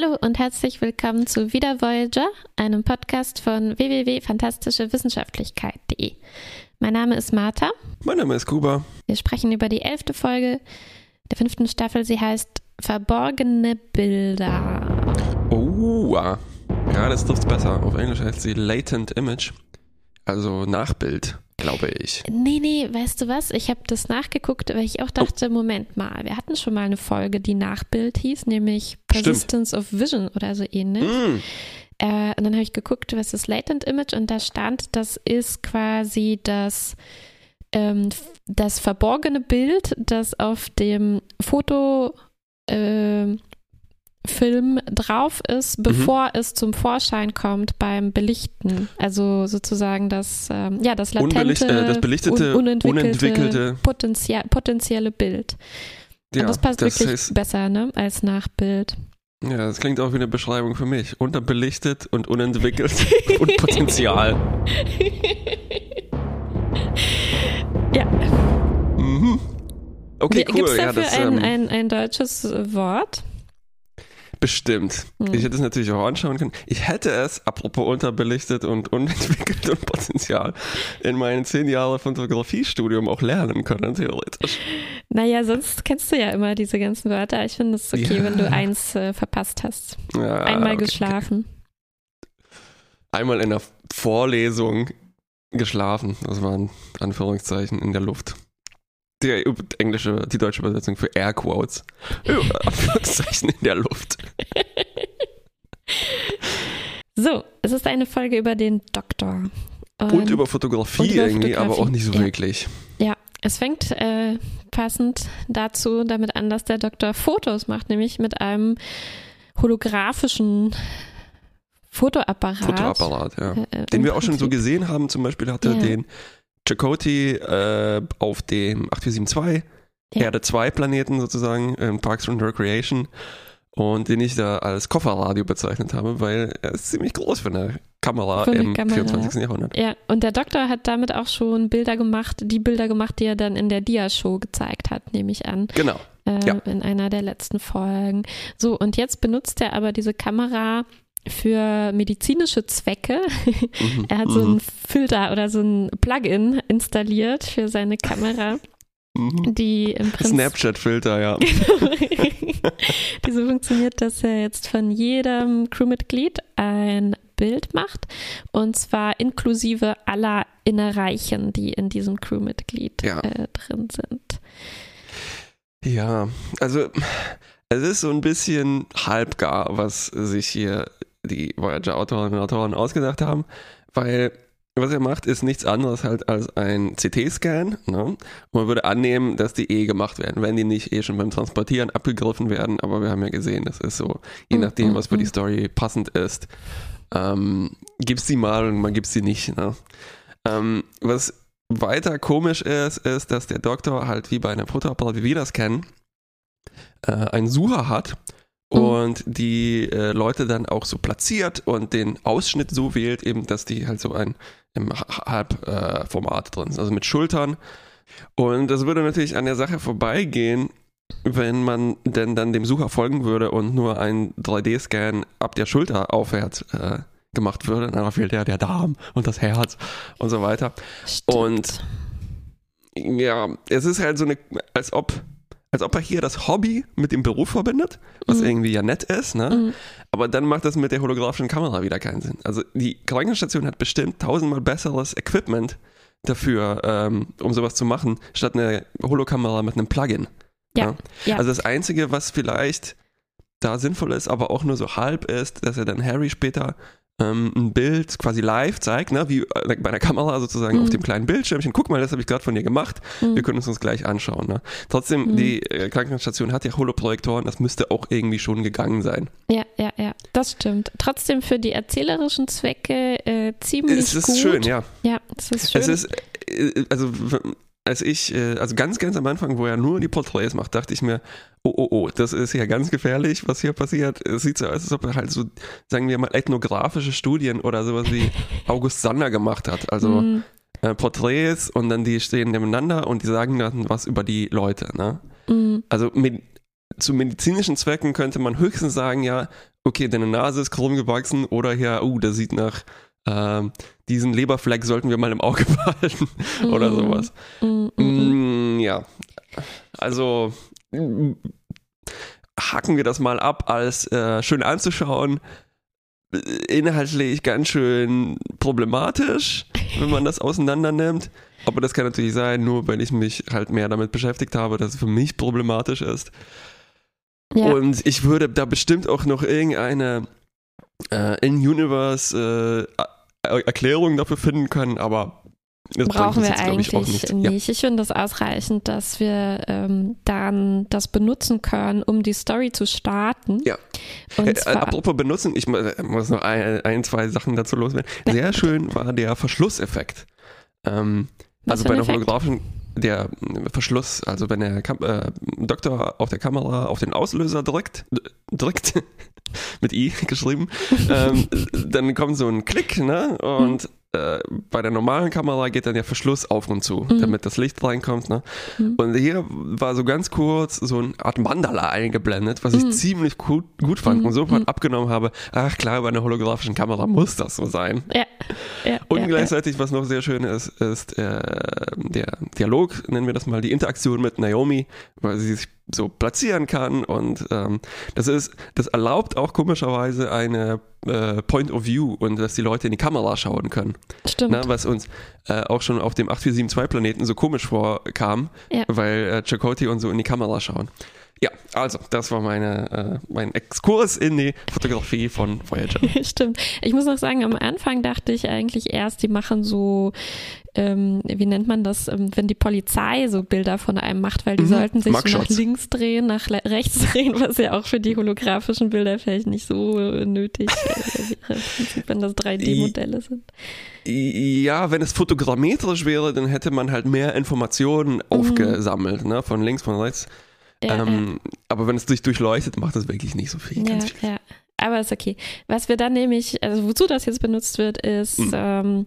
Hallo und herzlich willkommen zu Wieder Voyager, einem Podcast von www.fantastischewissenschaftlichkeit.de. Mein Name ist Martha. Mein Name ist Kuba. Wir sprechen über die elfte Folge der fünften Staffel. Sie heißt Verborgene Bilder. Oh, ja, das trifft besser. Auf Englisch heißt sie Latent Image, also Nachbild glaube ich. Nee, nee, weißt du was? Ich habe das nachgeguckt, weil ich auch dachte, oh. Moment mal, wir hatten schon mal eine Folge, die Nachbild hieß, nämlich Persistence Stimmt. of Vision oder so ähnlich. Mm. Äh, und dann habe ich geguckt, was ist Latent Image und da stand, das ist quasi das, ähm, das verborgene Bild, das auf dem Foto äh, Film drauf ist, mhm. bevor mhm. es zum Vorschein kommt beim Belichten. Also sozusagen das, ähm, ja, das latente, äh, das belichtete, un unentwickelte, unentwickelte potenziell, potenzielle Bild. Ja, Und das passt das wirklich heißt, besser, ne, als Nachbild. Ja, das klingt auch wie eine Beschreibung für mich. Unterbelichtet und unentwickelt und Potenzial. ja. Mhm. Okay, cool. Gibt es dafür ja, das, ein, ähm, ein, ein deutsches Wort? Bestimmt. Hm. Ich hätte es natürlich auch anschauen können. Ich hätte es, apropos unterbelichtet und unentwickelt und Potenzial, in meinen zehn Jahren Fotografiestudium auch lernen können, theoretisch. Naja, sonst kennst du ja immer diese ganzen Wörter. Ich finde es okay, ja. wenn du eins äh, verpasst hast. Ja, Einmal okay, geschlafen. Okay. Einmal in der Vorlesung geschlafen. Das waren Anführungszeichen in der Luft die englische, die deutsche Übersetzung für Air Quotes. Anführungszeichen in der Luft. So, es ist eine Folge über den Doktor. Und, und über Fotografie und über irgendwie, Fotografie. aber auch nicht so ja. wirklich. Ja, es fängt äh, passend dazu damit an, dass der Doktor Fotos macht, nämlich mit einem holographischen Fotoapparat. Fotoapparat, ja. Äh, Den wir auch schon so gesehen haben. Zum Beispiel hat er ja. den Chakotay äh, auf dem 8472, ja. Erde 2 Planeten sozusagen, in Parks and Recreation und den ich da als Kofferradio bezeichnet habe, weil er ist ziemlich groß für eine Kamera für eine im Kamera. 24. Jahrhundert. Ja, und der Doktor hat damit auch schon Bilder gemacht, die Bilder gemacht, die er dann in der Dia-Show gezeigt hat, nehme ich an. Genau. Äh, ja. In einer der letzten Folgen. So, und jetzt benutzt er aber diese Kamera für medizinische Zwecke. Mhm, er hat so einen mhm. Filter oder so ein Plugin installiert für seine Kamera. Mhm. Die Snapchat-Filter, ja. die so funktioniert, dass er jetzt von jedem Crewmitglied ein Bild macht und zwar inklusive aller Innereichen, die in diesem Crewmitglied ja. äh, drin sind. Ja, also es ist so ein bisschen halbgar, was sich hier die Voyager-Autorinnen und Autoren ausgedacht haben, weil was er macht, ist nichts anderes halt als ein CT-Scan. Ne? Und man würde annehmen, dass die eh gemacht werden, wenn die nicht eh schon beim Transportieren abgegriffen werden. Aber wir haben ja gesehen, das ist so, je mm, nachdem, was für die mm. Story passend ist, ähm, gibt sie mal und man gibt sie nicht. Ne? Ähm, was weiter komisch ist, ist, dass der Doktor halt wie bei einem Fotoapparat, wie wir das kennen, äh, einen Sucher hat Mhm. Und die äh, Leute dann auch so platziert und den Ausschnitt so wählt, eben, dass die halt so ein im Halbformat äh, drin sind, also mit Schultern. Und das würde natürlich an der Sache vorbeigehen, wenn man denn dann dem Sucher folgen würde und nur ein 3D-Scan ab der Schulter aufwärts äh, gemacht würde. Dann fehlt ja der Darm und das Herz und so weiter. Stimmt. Und ja, es ist halt so eine, als ob als ob er hier das Hobby mit dem Beruf verbindet, was mhm. irgendwie ja nett ist, ne? Mhm. Aber dann macht das mit der holographischen Kamera wieder keinen Sinn. Also die Krankenstation hat bestimmt tausendmal besseres Equipment dafür, ähm, um sowas zu machen, statt eine Holokamera mit einem Plugin. Ja. ja. ja. Also das Einzige, was vielleicht da sinnvoll ist, aber auch nur so halb ist, dass er dann Harry später ähm, ein Bild quasi live zeigt, ne, wie äh, bei einer Kamera sozusagen mhm. auf dem kleinen Bildschirmchen. Guck mal, das habe ich gerade von dir gemacht. Mhm. Wir können uns das gleich anschauen. Ne? Trotzdem, mhm. die äh, Krankenstation hat ja Holoprojektoren, das müsste auch irgendwie schon gegangen sein. Ja, ja, ja, das stimmt. Trotzdem für die erzählerischen Zwecke äh, ziemlich es ist gut. schön, ja. Ja, es ist schön. Es ist, äh, also als ich, äh, also ganz, ganz am Anfang, wo er nur die Porträts macht, dachte ich mir, oh, oh, oh, das ist ja ganz gefährlich, was hier passiert. Es sieht so aus, als ob er halt so, sagen wir mal, ethnografische Studien oder sowas wie August Sander gemacht hat. Also mhm. äh, Porträts und dann die stehen nebeneinander und die sagen dann was über die Leute. Ne? Mhm. Also mit, zu medizinischen Zwecken könnte man höchstens sagen, ja, okay, deine Nase ist krumm gewachsen oder ja, uh, das sieht nach äh, diesen Leberfleck sollten wir mal im Auge behalten oder sowas. Mm, ja, also hacken wir das mal ab als äh, schön anzuschauen. Inhaltlich ganz schön problematisch, wenn man das auseinander nimmt. Aber das kann natürlich sein, nur weil ich mich halt mehr damit beschäftigt habe, dass es für mich problematisch ist. Ja. Und ich würde da bestimmt auch noch irgendeine äh, In-Universe äh, Erklärung dafür finden können, aber das brauchen wir jetzt, eigentlich ich, nicht. nicht. Ich finde es das ausreichend, dass wir ähm, dann das benutzen können, um die Story zu starten. Ja. Äh, apropos benutzen, ich muss noch ein, ein, zwei Sachen dazu loswerden. Sehr schön war der Verschlusseffekt. Ähm, also bei einer holographischen, der Verschluss, also wenn der Kam äh, Doktor auf der Kamera auf den Auslöser drückt, drückt, mit I geschrieben, ähm, dann kommt so ein Klick, ne? Und äh, bei der normalen Kamera geht dann der Verschluss auf und zu, mhm. damit das Licht reinkommt. Ne? Mhm. Und hier war so ganz kurz so eine Art Mandala eingeblendet, was ich mhm. ziemlich gut, gut fand und sofort mhm. abgenommen habe. Ach klar, bei einer holographischen Kamera muss das so sein. Ja. ja und ja, gleichzeitig, was noch sehr schön ist, ist äh, der Dialog, nennen wir das mal, die Interaktion mit Naomi, weil sie sich so platzieren kann und ähm, das ist, das erlaubt auch komischerweise eine äh, Point of View und dass die Leute in die Kamera schauen können. Stimmt. Na, was uns äh, auch schon auf dem 8472 Planeten so komisch vorkam, ja. weil äh, Chakotay und so in die Kamera schauen. Ja, also, das war meine, äh, mein Exkurs in die Fotografie von Voyager. Stimmt. Ich muss noch sagen, am Anfang dachte ich eigentlich erst, die machen so, ähm, wie nennt man das, ähm, wenn die Polizei so Bilder von einem macht, weil die mhm. sollten sich so nach links drehen, nach rechts drehen, was ja auch für die holographischen Bilder vielleicht nicht so nötig wäre, wenn das 3D-Modelle sind. Ja, wenn es fotogrammetrisch wäre, dann hätte man halt mehr Informationen mhm. aufgesammelt, ne, von links, von rechts. Ja, ähm, ja. Aber wenn es sich durchleuchtet, macht das wirklich nicht so viel. Ja, ja. Aber ist okay. Was wir dann nämlich, also wozu das jetzt benutzt wird, ist, mhm. ähm,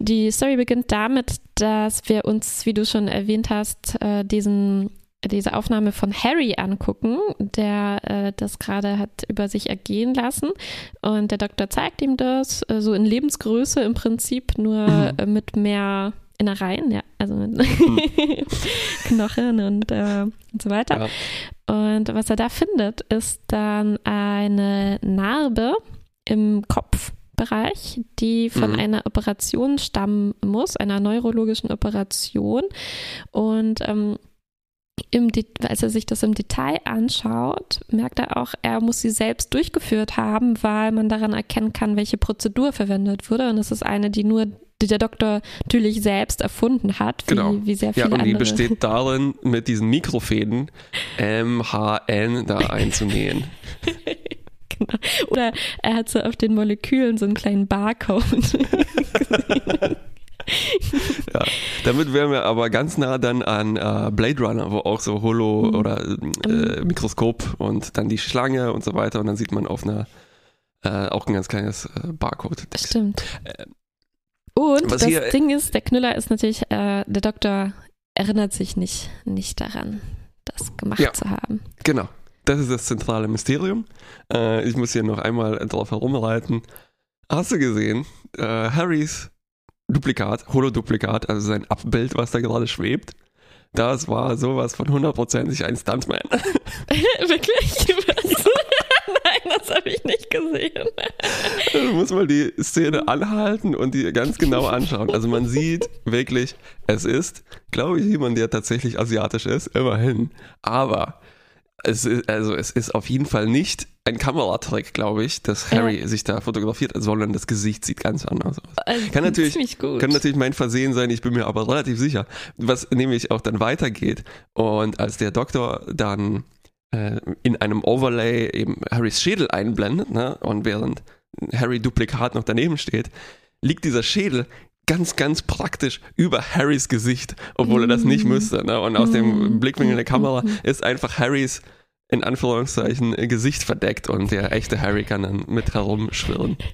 die Story beginnt damit, dass wir uns, wie du schon erwähnt hast, äh, diesen diese Aufnahme von Harry angucken, der äh, das gerade hat über sich ergehen lassen. Und der Doktor zeigt ihm das, äh, so in Lebensgröße im Prinzip, nur mhm. äh, mit mehr Innereien, ja, also mit hm. Knochen und, äh, und so weiter. Ja. Und was er da findet, ist dann eine Narbe im Kopfbereich, die von mhm. einer Operation stammen muss, einer neurologischen Operation. Und ähm, im als er sich das im Detail anschaut, merkt er auch, er muss sie selbst durchgeführt haben, weil man daran erkennen kann, welche Prozedur verwendet wurde. Und es ist eine, die nur die der Doktor natürlich selbst erfunden hat, wie, genau. wie sehr viele Ja, und die andere. besteht darin, mit diesen Mikrofäden MHN da einzunähen. genau. Oder er hat so auf den Molekülen so einen kleinen Barcode. ja, damit wären wir aber ganz nah dann an äh, Blade Runner, wo auch so Holo mhm. oder äh, mhm. Mikroskop und dann die Schlange und so weiter und dann sieht man auf einer äh, auch ein ganz kleines äh, Barcode. -Text. Stimmt. Und Was das hier, Ding ist, der Knüller ist natürlich, äh, der Doktor erinnert sich nicht, nicht daran, das gemacht ja, zu haben. Genau. Das ist das zentrale Mysterium. Äh, ich muss hier noch einmal drauf herumreiten. Hast du gesehen, äh, Harrys Duplikat, Holoduplikat, also sein Abbild, was da gerade schwebt, das war sowas von hundertprozentig ein Stuntman. Wirklich? Nein, das habe ich nicht gesehen. Du musst mal die Szene anhalten und die ganz genau anschauen. Also man sieht wirklich, es ist, glaube ich, jemand, der tatsächlich asiatisch ist, immerhin. Aber es ist, also es ist auf jeden Fall nicht ein Kameratrick, glaube ich, dass Harry ja. sich da fotografiert, sondern das Gesicht sieht ganz anders aus. Also kann natürlich, kann natürlich mein Versehen sein, ich bin mir aber relativ sicher, was nämlich auch dann weitergeht. Und als der Doktor dann äh, in einem Overlay eben Harrys Schädel einblendet, ne, und während Harry Duplikat noch daneben steht, liegt dieser Schädel ganz, ganz praktisch über Harrys Gesicht, obwohl er das nicht mm. müsste. Ne? Und aus dem mm. Blickwinkel der Kamera mm. ist einfach Harrys in Anführungszeichen Gesicht verdeckt und der echte Harry kann dann mit herumschwirren.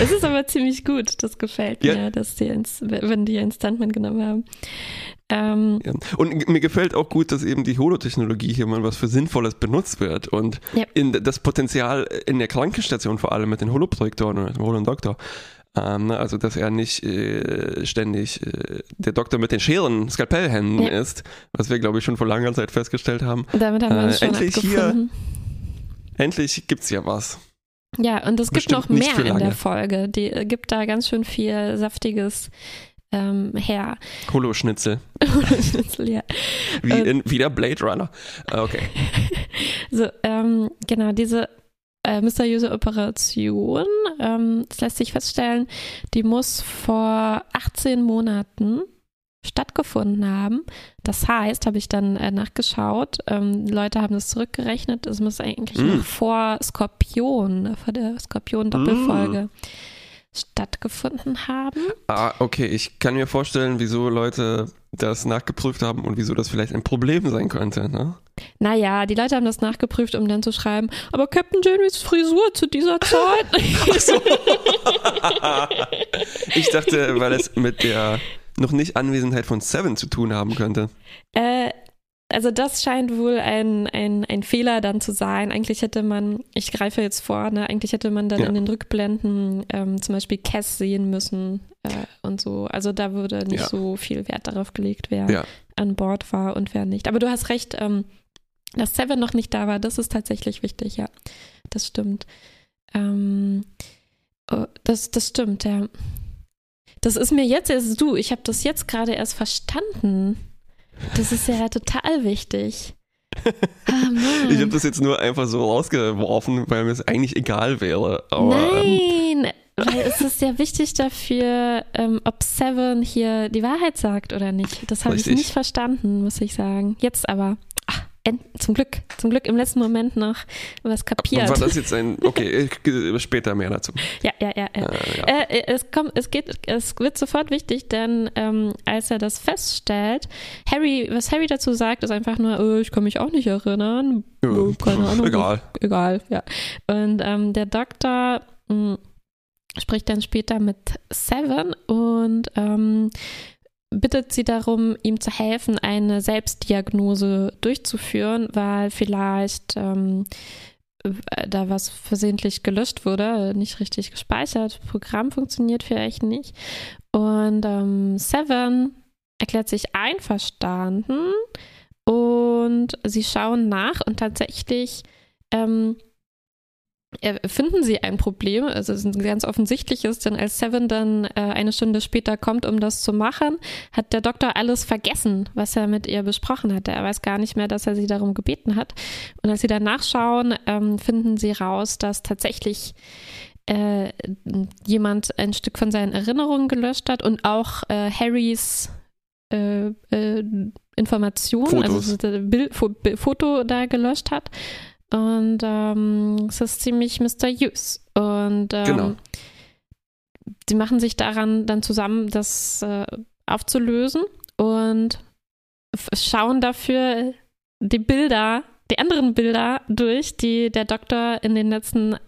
Es ist aber ziemlich gut, das gefällt mir, ja. dass die ins, wenn die einen Stuntman genommen haben. Ähm, ja. Und mir gefällt auch gut, dass eben die Holotechnologie hier mal was für Sinnvolles benutzt wird und Ja. in das Potenzial in der Krankenstation vor allem mit den Holoprojektoren oder dem Holodoktor. Ähm, ne, also, dass er nicht äh, ständig äh, der Doktor mit den Scheren, Skalpellhänden Ja. ist, was wir, glaube ich, schon vor langer Zeit festgestellt haben. damit haben wir Äh, uns schon endlich hier- abgefunden. Endlich gibt's ja was. Ja, und es gibt noch mehr in der Folge. Die äh, gibt da ganz schön viel Saftiges ähm, her. Holoschnitzel. ja. Wie Äh, in wieder Blade Runner. Ah, Okay. So, ähm, genau, diese äh, mysteriöse Operation, ähm, das lässt sich feststellen, die muss vor 18 Monaten stattgefunden haben. Das heißt, habe ich dann äh, nachgeschaut, ähm, Leute haben das zurückgerechnet, es muss eigentlich Mm. noch vor Skorpion, vor der Skorpion-Doppelfolge stattgefunden haben. Ah, okay. Ich kann mir vorstellen, wieso Leute das nachgeprüft haben und wieso das vielleicht ein Problem sein könnte. Ne? Naja, die Leute haben das nachgeprüft, um dann zu schreiben, aber Captain Janeways Frisur zu dieser Zeit. Ich dachte, weil es mit der noch nicht Anwesenheit von Seven zu tun haben könnte. Äh, also das scheint wohl ein, ein, ein Fehler dann zu sein. Eigentlich hätte man, ich greife jetzt vor, ne, eigentlich hätte man dann Ja. in den Rückblenden ähm, zum Beispiel Cass sehen müssen äh, und so. Also da würde nicht Ja. so viel Wert darauf gelegt, wer Ja. an Bord war und wer nicht. Aber du hast recht, ähm, dass Seven noch nicht da war, das ist tatsächlich wichtig, ja. Das stimmt. Ähm, oh, das, das stimmt, ja. Das ist mir jetzt erst du, ich habe das jetzt gerade erst verstanden. Das ist ja total wichtig. Ah. Ich habe das jetzt nur einfach so rausgeworfen, weil mir es eigentlich egal wäre. Aber ähm, Nein, weil es ist ja wichtig dafür, ähm, ob Seven hier die Wahrheit sagt oder nicht. Das habe ich nicht verstanden, muss ich sagen. Jetzt aber. Zum Glück, zum Glück im letzten Moment noch was kapiert. war das jetzt ein. Okay, später mehr dazu. Ja, ja, ja, ja. Äh, ja. Äh, äh, es kommt, es geht, es wird sofort wichtig, denn ähm, als er das feststellt, Harry, was Harry dazu sagt, ist einfach nur, äh, ich kann mich auch nicht erinnern. Ja, Oh, keine Ahnung. Egal. Egal, ja. Und ähm, der Doktor mh, spricht dann später mit Seven und ähm, bittet sie darum, ihm zu helfen, eine Selbstdiagnose durchzuführen, weil vielleicht ähm, äh, da was versehentlich gelöscht wurde, nicht richtig gespeichert, Programm funktioniert vielleicht nicht. Und ähm, Seven erklärt sich einverstanden und sie schauen nach und tatsächlich ähm, äh, finden sie ein Problem, also es ist ein ganz offensichtliches, denn als Seven dann äh, eine Stunde später kommt, um das zu machen, hat der Doktor alles vergessen, was er mit ihr besprochen hatte. Er weiß gar nicht mehr, dass er sie darum gebeten hat. Und als sie dann nachschauen, ähm, finden sie raus, dass tatsächlich äh, jemand ein Stück von seinen Erinnerungen gelöscht hat und auch äh, Harrys äh, äh, Informationen, also das Bild, Fo Bi- Foto da gelöscht hat. Und ähm, es ist ziemlich mysteriös. Und ähm, Genau. sie machen sich daran dann zusammen, das äh, aufzulösen und schauen dafür die Bilder, die anderen Bilder durch, die der Doktor in den letzten äh,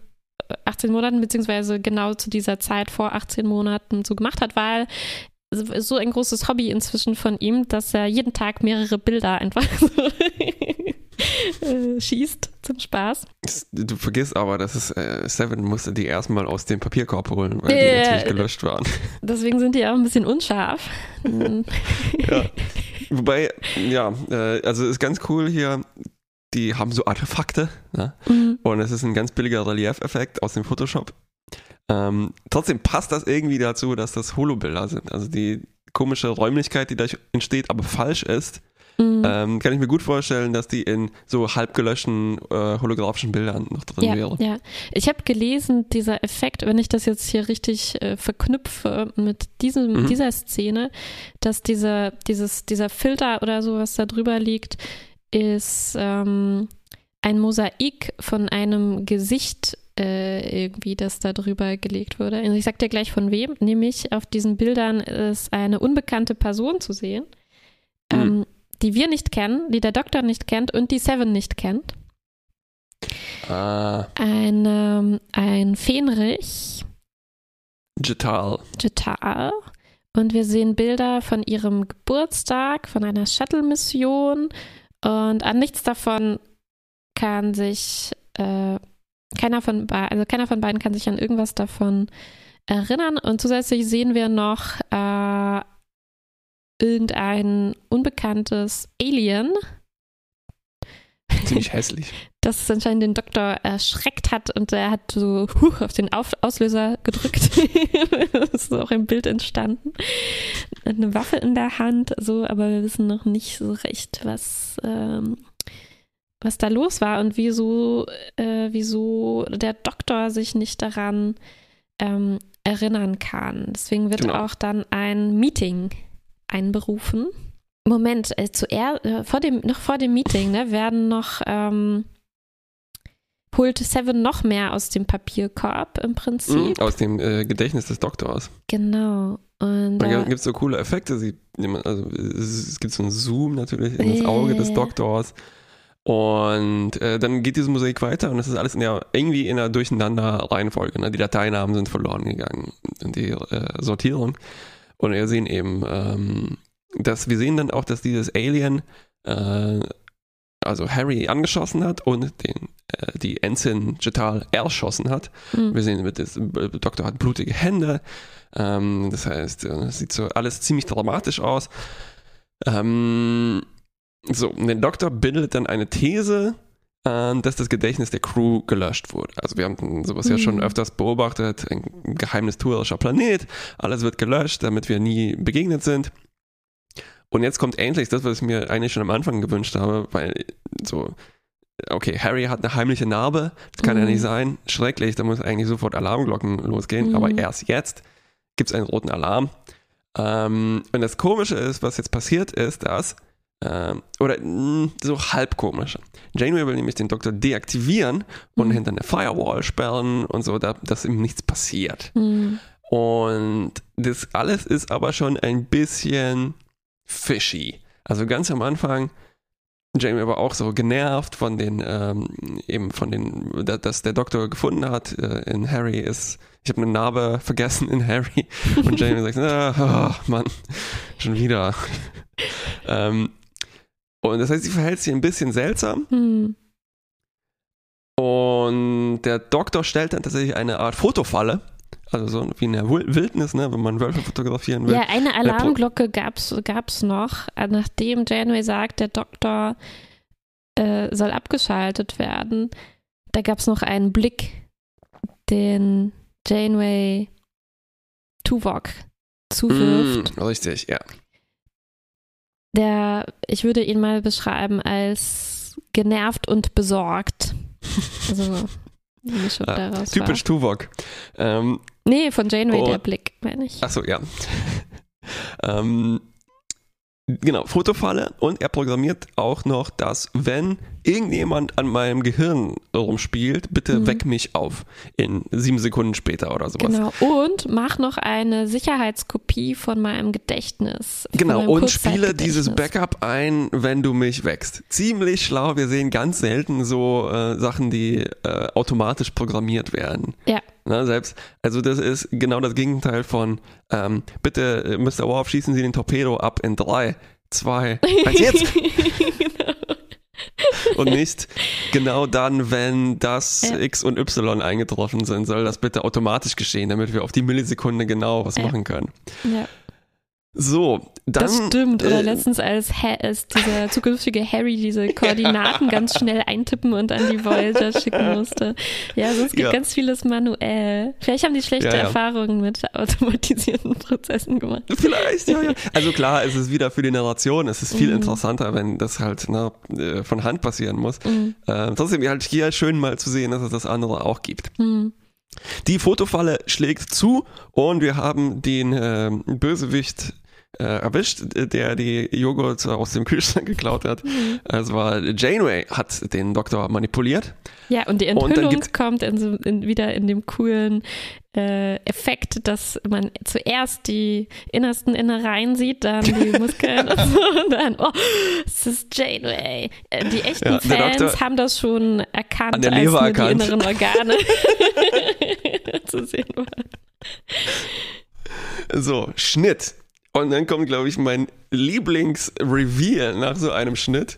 18 Monaten, beziehungsweise genau zu dieser Zeit vor 18 Monaten so gemacht hat, weil so ein großes Hobby inzwischen von ihm, dass er jeden Tag mehrere Bilder einfach so äh, schießt zum Spaß. Du vergisst aber, dass es äh, Seven musste die erstmal aus dem Papierkorb holen, weil die Ja. natürlich gelöscht waren. Deswegen sind die auch ein bisschen unscharf. Ja. Wobei, ja, äh, also ist ganz cool hier. Die haben so Artefakte ne? Mhm. und es ist ein ganz billiger Relief-Effekt aus dem Photoshop. Ähm, trotzdem passt das irgendwie dazu, dass das Holobilder sind. Also die komische Räumlichkeit, die da entsteht, aber falsch ist, Mhm. ähm, kann ich mir gut vorstellen, dass die in so halb gelöschten äh, holographischen Bildern noch drin ja, wäre. ja. Ich habe gelesen, dieser Effekt, wenn ich das jetzt hier richtig äh, verknüpfe mit diesem, Mhm. dieser Szene, dass diese, dieses, dieser Filter oder so, was da drüber liegt, ist ähm, ein Mosaik von einem Gesicht äh, irgendwie, das da drüber gelegt wurde. Also ich sag dir gleich von wem, nämlich auf diesen Bildern ist eine unbekannte Person zu sehen, Mhm. ähm, die wir nicht kennen, die der Doktor nicht kennt und die Seven nicht kennt. Ah, Ein, ähm, ein Fähnrich, Jetal. Jetal. Und wir sehen Bilder von ihrem Geburtstag, von einer Shuttle-Mission. Und an nichts davon kann sich äh, keiner von also keiner von beiden kann sich an irgendwas davon erinnern. Und zusätzlich sehen wir noch äh, irgendein unbekanntes Alien. Ziemlich hässlich. Das anscheinend den Doktor erschreckt hat und er hat so huch, auf den auf Auslöser gedrückt. das ist auch ein Bild entstanden. Eine Waffe in der Hand, so, aber wir wissen noch nicht so recht, was, ähm, was da los war und wieso, äh, wieso der Doktor sich nicht daran ähm, erinnern kann. Deswegen wird genau. auch dann ein Meeting einberufen. Moment, äh, zuerst, äh, vor dem, noch vor dem Meeting, ne, werden noch, ähm, holt Seven noch mehr aus dem Papierkorb im Prinzip. Mhm, aus dem äh, Gedächtnis des Doktors. Genau. Und da gibt es so coole Effekte. Sie, also, es gibt so einen Zoom natürlich in das Auge des Doktors. Und äh, dann geht diese Musik weiter und es ist alles in der, irgendwie in einer durcheinander Reihenfolge. Ne? Die Dateinamen sind verloren gegangen in die äh, Sortierung. Und wir sehen eben, ähm, dass wir sehen dann auch, dass dieses Alien äh, also Harry angeschossen hat und den, äh, die Ensign Jetal erschossen hat. Mhm. Wir sehen, der Doktor hat blutige Hände. Ähm, das heißt, es äh, sieht so alles ziemlich dramatisch aus. Ähm, so, der Doktor bildet dann eine These, äh, dass das Gedächtnis der Crew gelöscht wurde. Also wir haben sowas mhm. ja schon mhm. öfters beobachtet, ein geheimnistuerischer Planet, alles wird gelöscht, damit wir nie begegnet sind. Und jetzt kommt endlich das, was ich mir eigentlich schon am Anfang gewünscht habe, weil so, okay, Harry hat eine heimliche Narbe, das kann mhm. ja nicht sein, schrecklich, da muss eigentlich sofort Alarmglocken losgehen, mhm. aber erst jetzt gibt es einen roten Alarm. Ähm, und das Komische ist, was jetzt passiert ist, dass ähm, oder mh, so halb komisch. Janeway will nämlich den Doktor deaktivieren und mhm. hinter eine Firewall sperren und so, da, dass ihm nichts passiert. Mhm. Und das alles ist aber schon ein bisschen fishy. Also ganz am Anfang, Jamie war auch so genervt von den, ähm, eben von den, dass der Doktor gefunden hat äh, in Harry ist, ich habe eine Narbe vergessen in Harry. Und Jamie sagt, ah, oh, Mann, schon wieder. ähm, und das heißt, sie verhält sich ein bisschen seltsam. Hm. Und der Doktor stellt dann tatsächlich eine Art Fotofalle. Also so wie in der Wildnis, ne, wenn man Wölfe fotografieren will. Ja, eine Alarmglocke gab es noch, nachdem Janeway sagt, der Doktor äh, soll abgeschaltet werden. Da gab es noch einen Blick, den Janeway Tuvok zuwirft. Mm, richtig, ja der, ich würde ihn mal beschreiben als genervt und besorgt. Also, Mischung ah, daraus typisch war. Tuvok. Ähm, nee, von Janeway oh, der Blick, meine ich. Achso, ja. ähm, Genau, Fotofalle und er programmiert auch noch, dass wenn irgendjemand an meinem Gehirn rumspielt, bitte mhm. weck mich auf in sieben Sekunden später oder sowas. Genau, und mach noch eine Sicherheitskopie von meinem Gedächtnis. Genau, und spiele dieses Backup ein, wenn du mich wächst. Ziemlich schlau, wir sehen ganz selten so äh, Sachen, die äh, automatisch programmiert werden. Ja. Na, selbst, also das ist genau das Gegenteil von ähm, bitte, äh, Mr. Worf, schießen Sie den Torpedo ab in drei, zwei, eins jetzt. genau. Und nicht genau dann, wenn das ja. X und Y eingetroffen sind, soll das bitte automatisch geschehen, damit wir auf die Millisekunde genau was ja. machen können. Ja. So, dann, das stimmt. Oder äh, letztens als, als dieser zukünftige Harry diese Koordinaten ganz schnell eintippen und an die Voyager schicken musste. Ja, also es gibt ja. ganz vieles manuell. Vielleicht haben die schlechte ja, ja. Erfahrungen mit automatisierten Prozessen gemacht. Vielleicht, ja, ja. Also klar, es ist wieder für die Narration, es ist viel mhm. interessanter, wenn das halt na, äh, von Hand passieren muss. Mhm. Äh, trotzdem halt hier schön mal zu sehen, dass es das andere auch gibt. Mhm. Die Fotofalle schlägt zu und wir haben den äh, Bösewicht äh, erwischt, der die Joghurt aus dem Kühlschrank geklaut hat. Mhm. Es war Janeway, hat den Doktor manipuliert. Ja, und die Enthüllung und kommt in so, in, wieder in dem coolen äh, Effekt, dass man zuerst die innersten Innereien sieht, dann die Muskeln und, so, und dann, oh, es ist Janeway. Äh, die echten ja, Fans haben das schon erkannt, als nur erkannt. die inneren Organe zu sehen waren. So, Schnitt Und dann kommt, glaube ich, mein Lieblingsreveal nach so einem Schnitt.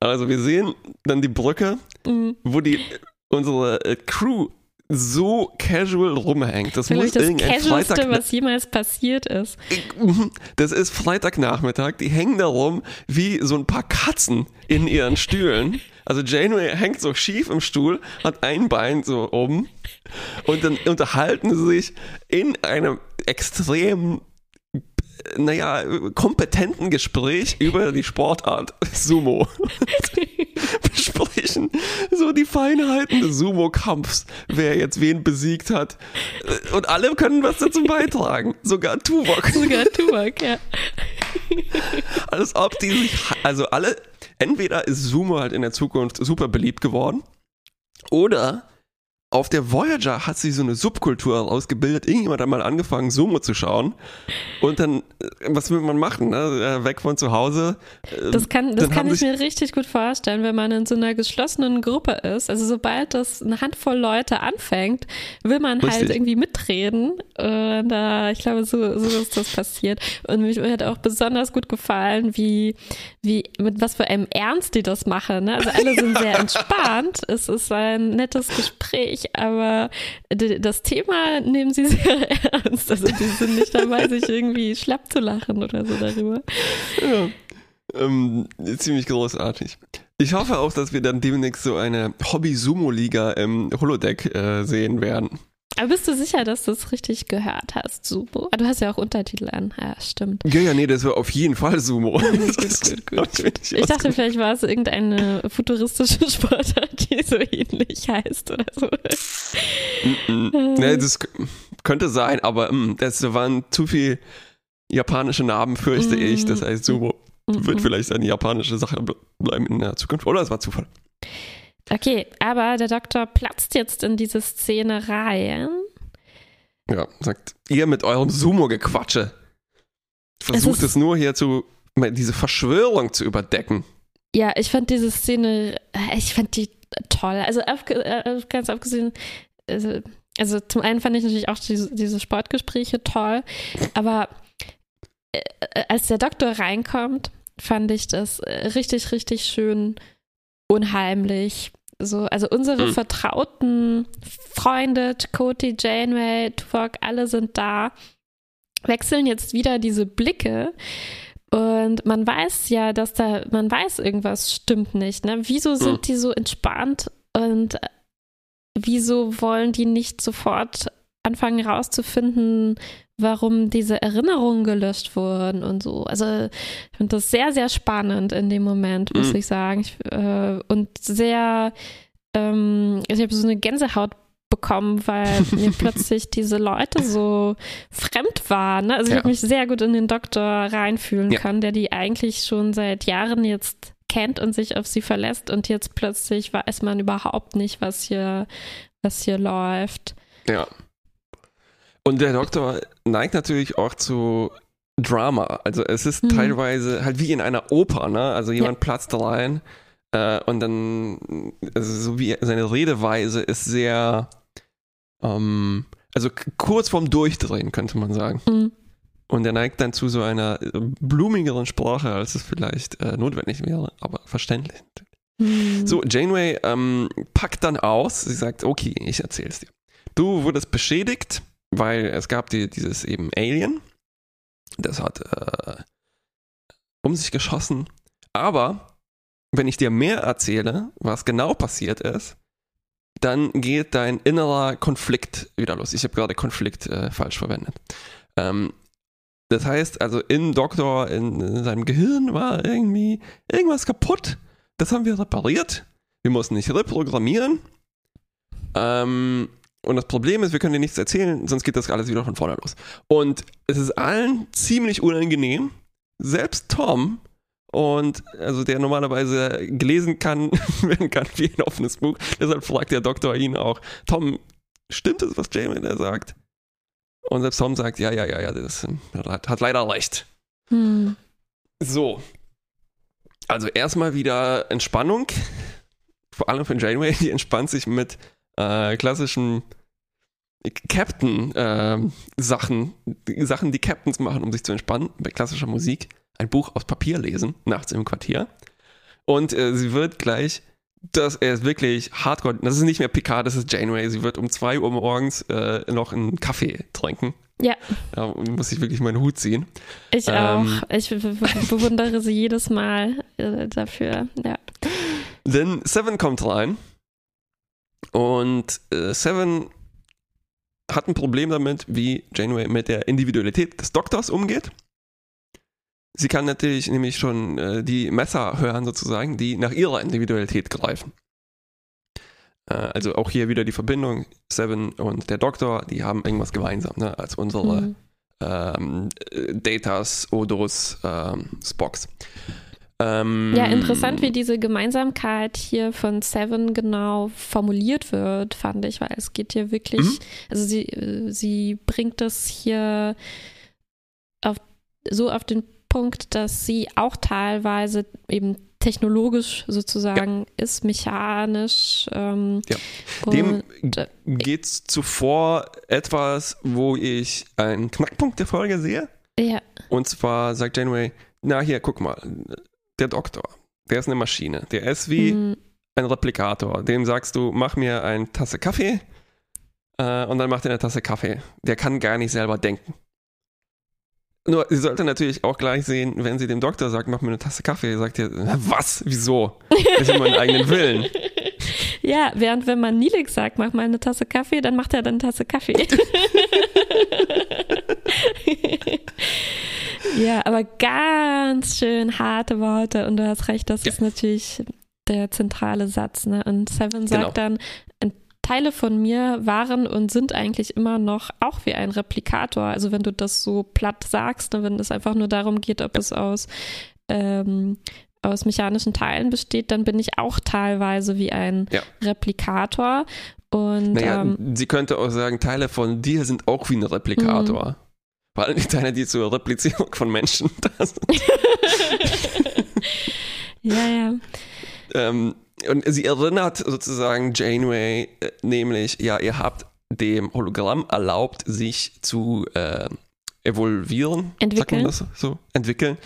Also wir sehen dann die Brücke, mhm. wo die unsere äh, Crew so casual rumhängt. Das Vielleicht muss das Casualste, Freitag was jemals passiert ist. Mhm. Das ist Freitagnachmittag. Die hängen da rum wie so ein paar Katzen in ihren Stühlen. Also Janeway hängt so schief im Stuhl, hat ein Bein so oben und dann unterhalten sie sich in einem extrem naja, kompetenten Gespräch über die Sportart Sumo. Besprechen so die Feinheiten des Sumo-Kampfs, wer jetzt wen besiegt hat. Und alle können was dazu beitragen. Sogar Tuvok. Sogar Tuvok, ja. Als ob die sich, also alle, entweder ist Sumo halt in der Zukunft super beliebt geworden oder auf der Voyager hat sich so eine Subkultur ausgebildet. Irgendjemand hat mal angefangen, Sumo zu schauen. Und dann, äh, was will man machen? Ne? Äh, weg von zu Hause. Äh, das kann, das kann ich mir richtig gut vorstellen, wenn man in so einer geschlossenen Gruppe ist. Also sobald das eine Handvoll Leute anfängt, will man halt richtig. halt irgendwie mitreden. Und äh, ich glaube, so, so ist das passiert. Und mir hat auch besonders gut gefallen, wie, wie, mit was für einem Ernst die das machen. Ne? Also alle sind sehr entspannt. Es ist ein nettes Gespräch nicht, aber das Thema nehmen sie sehr ernst. Also die sind nicht dabei, sich irgendwie schlapp zu lachen oder so darüber. Ja. Ähm, ziemlich großartig. Ich hoffe auch, dass wir dann demnächst so eine Hobby-Sumo-Liga im Holodeck äh, sehen werden. Aber bist du sicher, dass du es richtig gehört hast, Sumo? Ah, du hast ja auch Untertitel an. Ja, stimmt. Ja, ja, nee, das war auf jeden Fall Sumo. gut, gut, gut. Ich dachte, vielleicht war es irgendeine futuristische Sportart, die so ähnlich heißt oder so. Mm -mm. Nee, das könnte sein, aber mm, das waren zu viele japanische Namen, fürchte mm. ich. Das heißt, Sumo wird vielleicht eine japanische Sache bleiben in der Zukunft. Oder es war Zufall. Okay, aber der Doktor platzt jetzt in diese Szene rein. Ja, sagt, ihr mit eurem Sumo-Gequatsche versucht es, es, nur hier zu, diese Verschwörung zu überdecken. Ja, ich fand diese Szene, ich fand die toll. Also äh, ganz abgesehen, also, also, zum einen fand ich natürlich auch diese, diese Sportgespräche toll, aber äh, äh, als der Doktor reinkommt, fand ich das richtig, richtig schön unheimlich so, also unsere mhm. vertrauten Freunde, Cody, Janeway, Tuvok, alle sind da, wechseln jetzt wieder diese Blicke. Und man weiß ja, dass da, man weiß, irgendwas stimmt nicht. Ne? Wieso sind mhm. die so entspannt und äh, wieso wollen die nicht sofort anfangen herauszufinden, warum diese Erinnerungen gelöscht wurden und so. Also ich finde das sehr, sehr spannend in dem Moment, muss mhm. ich sagen. Ich, äh, und sehr, ähm, ich habe so eine Gänsehaut bekommen, weil mir plötzlich diese Leute so fremd waren. Ne? Also ich ja. habe mich sehr gut in den Doktor reinfühlen ja. können, der die eigentlich schon seit Jahren jetzt kennt und sich auf sie verlässt und jetzt plötzlich weiß man überhaupt nicht, was hier, was hier läuft. Ja. Und der Doktor neigt natürlich auch zu Drama. Also es ist mhm. teilweise halt wie in einer Oper, ne? Also jemand ja. platzt rein äh, und dann, also so wie seine Redeweise ist sehr, ähm, also kurz vorm Durchdrehen, könnte man sagen. Mhm. Und er neigt dann zu so einer äh, blumigeren Sprache, als es vielleicht äh, notwendig wäre, aber verständlich. Mhm. So, Janeway ähm, packt dann aus, sie sagt, okay, ich erzähl's dir. Du wurdest beschädigt, weil es gab die, dieses eben Alien, das hat äh, um sich geschossen. Aber wenn ich dir mehr erzähle, was genau passiert ist, dann geht dein innerer Konflikt wieder los. Ich habe gerade Konflikt äh, falsch verwendet. Ähm, das heißt, also im Doktor, in, in, seinem Gehirn war irgendwie irgendwas kaputt. Das haben wir repariert. Wir mussten nicht reprogrammieren. Ähm, und das Problem ist, wir können dir nichts erzählen, sonst geht das alles wieder von vorne los. Und es ist allen ziemlich unangenehm, selbst Tom, und also der normalerweise gelesen kann, werden kann wie ein offenes Buch. Deshalb fragt der Doktor ihn auch, Tom, stimmt es, was Jamie da sagt? Und selbst Tom sagt, ja, ja, ja, ja, das hat, hat leider recht. Hm. So. Also erstmal wieder Entspannung. Vor allem von Janeway, die entspannt sich mit äh, klassischem Captain-Sachen, äh, Sachen, die Captains machen, um sich zu entspannen, bei klassischer Musik, ein Buch aus Papier lesen, nachts im Quartier. Und äh, sie wird gleich, das er ist wirklich hardcore, das ist nicht mehr Picard, das ist Janeway. Sie wird um 2 Uhr morgens äh, noch einen Kaffee trinken. Ja. Da muss ich wirklich meinen Hut ziehen. Ich ähm, auch. Ich bewundere sie jedes Mal äh, dafür, ja. Denn Seven kommt rein und äh, Seven hat ein Problem damit, wie Janeway mit der Individualität des Doktors umgeht. Sie kann natürlich nämlich schon äh, die Messer hören, sozusagen, die nach ihrer Individualität greifen. Äh, also auch hier wieder die Verbindung, Seven und der Doktor, die haben irgendwas gemeinsam, ne, als unsere mhm. ähm, Datas, Odos, ähm, Spocks. Ähm, ja, interessant, wie diese Gemeinsamkeit hier von Seven genau formuliert wird, fand ich, weil es geht hier wirklich, mhm. also sie, sie bringt es hier auf, so auf den Punkt, dass sie auch teilweise eben technologisch sozusagen ja. ist, mechanisch. Ähm, ja. Dem äh, geht zuvor etwas, wo ich einen Knackpunkt der Folge sehe. Ja. Und zwar sagt Janeway, na hier, guck mal, der Doktor, der ist eine Maschine. Der ist wie mhm. ein Replikator. Dem sagst du, mach mir eine Tasse Kaffee äh, und dann macht er eine Tasse Kaffee. Der kann gar nicht selber denken. Nur, sie sollte natürlich auch gleich sehen, wenn sie dem Doktor sagt, mach mir eine Tasse Kaffee, sagt er, was? Wieso? Ich habe meinen eigenen Willen. Ja, während wenn man Nilix sagt, mach mal eine Tasse Kaffee, dann macht er dann eine Tasse Kaffee. Ja, aber ganz schön harte Worte und du hast recht, das ja. ist natürlich der zentrale Satz. Ne? Und Seven sagt genau. dann, Teile von mir waren und sind eigentlich immer noch auch wie ein Replikator. Also wenn du das so platt sagst, ne, wenn es einfach nur darum geht, ob es aus ähm, aus mechanischen Teilen besteht, dann bin ich auch teilweise wie ein ja. Replikator. Und naja, ähm, sie könnte auch sagen, Teile von dir sind auch wie ein Replikator. Vor allem die Teile, die zur Replizierung von Menschen da sind. ja, ja. Ähm, und sie erinnert sozusagen Janeway, äh, nämlich, ja, ihr habt dem Hologramm erlaubt, sich zu äh, evolvieren. Entwickeln. das so? Entwickeln.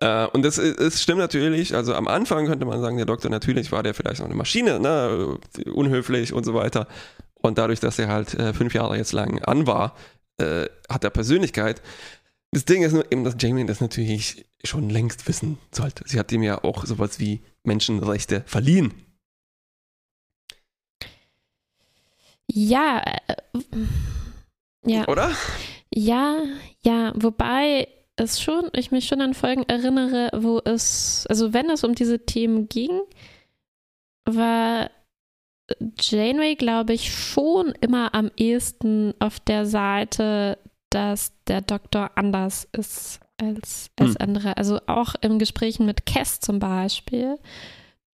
Äh, und das, das, stimmt natürlich. Also am Anfang könnte man sagen, der Doktor natürlich war der vielleicht noch eine Maschine, ne, unhöflich und so weiter. Und dadurch, dass er halt äh, fünf Jahre jetzt lang an war, äh, hat er Persönlichkeit. Das Ding ist nur eben, dass Jamie das natürlich schon längst wissen sollte. Sie hat ihm ja auch sowas wie Menschenrechte verliehen. Ja, äh, ja. Oder? Ja, ja, wobei es schon, ich mich schon an Folgen erinnere, wo es, also wenn es um diese Themen ging, war Janeway, glaube ich, schon immer am ehesten auf der Seite, dass der Doktor anders ist als, als hm. andere. Also auch im Gesprächen mit Cass zum Beispiel.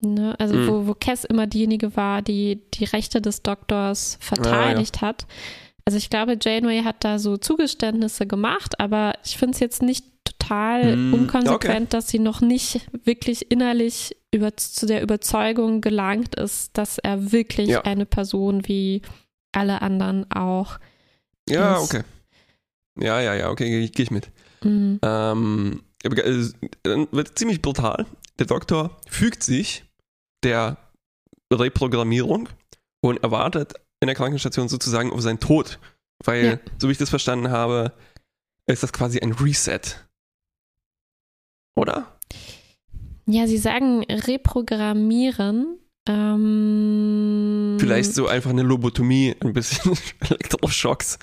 Ne? Also hm. wo, wo Cass immer diejenige war, die die Rechte des Doktors verteidigt ah, ja. hat. Also ich glaube, Janeway hat da so Zugeständnisse gemacht, aber ich finde es jetzt nicht total hm. unkonsequent, okay. dass sie noch nicht wirklich innerlich über, zu der Überzeugung gelangt ist, dass er wirklich ja. eine Person wie alle anderen auch ja, ist. okay. Ja, ja, ja, okay, gehe geh ich mit. Mhm. Ähm, dann wird ziemlich brutal. Der Doktor fügt sich der Reprogrammierung und erwartet in der Krankenstation sozusagen auf seinen Tod. Weil, ja. so wie ich das verstanden habe, ist das quasi ein Reset. Oder? Ja, sie sagen reprogrammieren. Ähm, Vielleicht so einfach eine Lobotomie, ein bisschen Elektroschocks.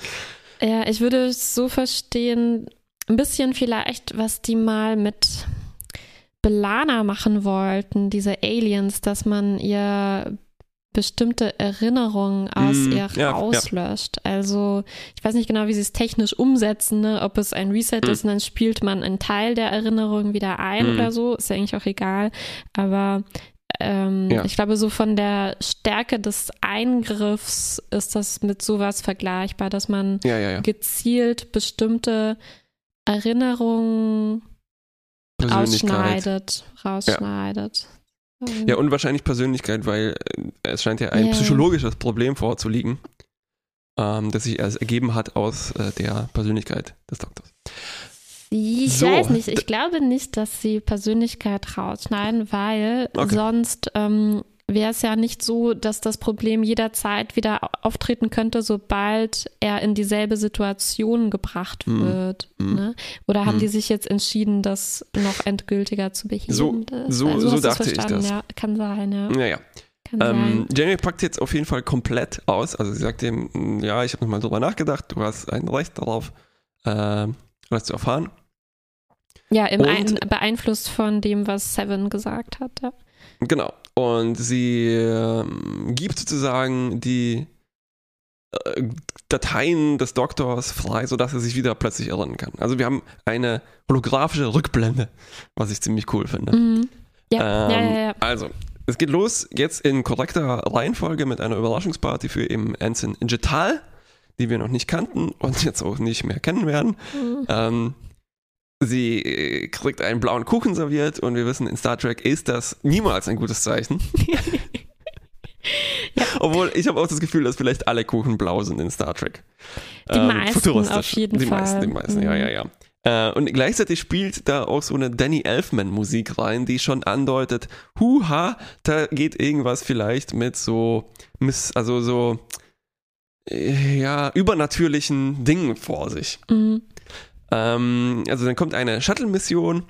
Ja, ich würde es so verstehen, ein bisschen vielleicht, was die mal mit Belana machen wollten, diese Aliens, dass man ihr bestimmte Erinnerungen aus mm, ihr ja, rauslöscht. Ja. Also ich weiß nicht genau, wie sie es technisch umsetzen, ne? ob es ein Reset mm. ist und dann spielt man einen Teil der Erinnerung wieder ein mm. oder so, ist ja eigentlich auch egal. Aber ähm, ja. ich glaube, so von der Stärke des Eingriffs ist das mit sowas vergleichbar, dass man gezielt bestimmte Erinnerungen ausschneidet, rausschneidet. Mhm. Ja, und wahrscheinlich Persönlichkeit, weil äh, es scheint ja ein yeah. psychologisches Problem vorzuliegen. ähm, das sich erst ergeben hat aus äh, der Persönlichkeit des Doktors. Ich so. weiß nicht, ich glaube nicht, dass sie Persönlichkeit rausschneiden, weil okay. sonst ähm, wäre es ja nicht so, dass das Problem jederzeit wieder auftreten könnte, sobald er in dieselbe Situation gebracht hm. wird. Mm. Ne? Oder haben mm. die sich jetzt entschieden, das noch endgültiger zu beheben? So, so, also, so dachte ich das. Ja, kann sein, ja. Naja. Ähm, Jamie packt jetzt auf jeden Fall komplett aus. Also sie sagt ihm, ja, ich habe nochmal drüber nachgedacht, du hast ein Recht darauf, äh, was zu erfahren. Ja, im ein, beeinflusst von dem, was Seven gesagt hat. Ja. Genau. Und sie äh, gibt sozusagen die äh, Dateien des Doktors frei, sodass er sich wieder plötzlich erinnern kann. Also wir haben eine holographische Rückblende, was ich ziemlich cool finde. Mhm. Ja. Ähm, ja, ja, ja. Also, es geht los jetzt in korrekter Reihenfolge mit einer Überraschungsparty für eben Ensign Ingetal, die wir noch nicht kannten und jetzt auch nicht mehr kennen werden. Mhm. Ähm, Sie äh, kriegt einen blauen Kuchen serviert und wir wissen, in Star Trek ist das niemals ein gutes Zeichen. ja. Obwohl, ich habe auch das Gefühl, dass vielleicht alle Kuchen blau sind in Star Trek. Die ähm, meisten auf jeden die Fall. Meisten, die meisten, mhm. ja, ja, ja. Äh, und gleichzeitig spielt da auch so eine Danny Elfman Musik rein, die schon andeutet, huha, da geht irgendwas vielleicht mit so, also so, äh, ja, übernatürlichen Dingen vor sich. Mhm. Ähm, also dann kommt eine Shuttle-Mission,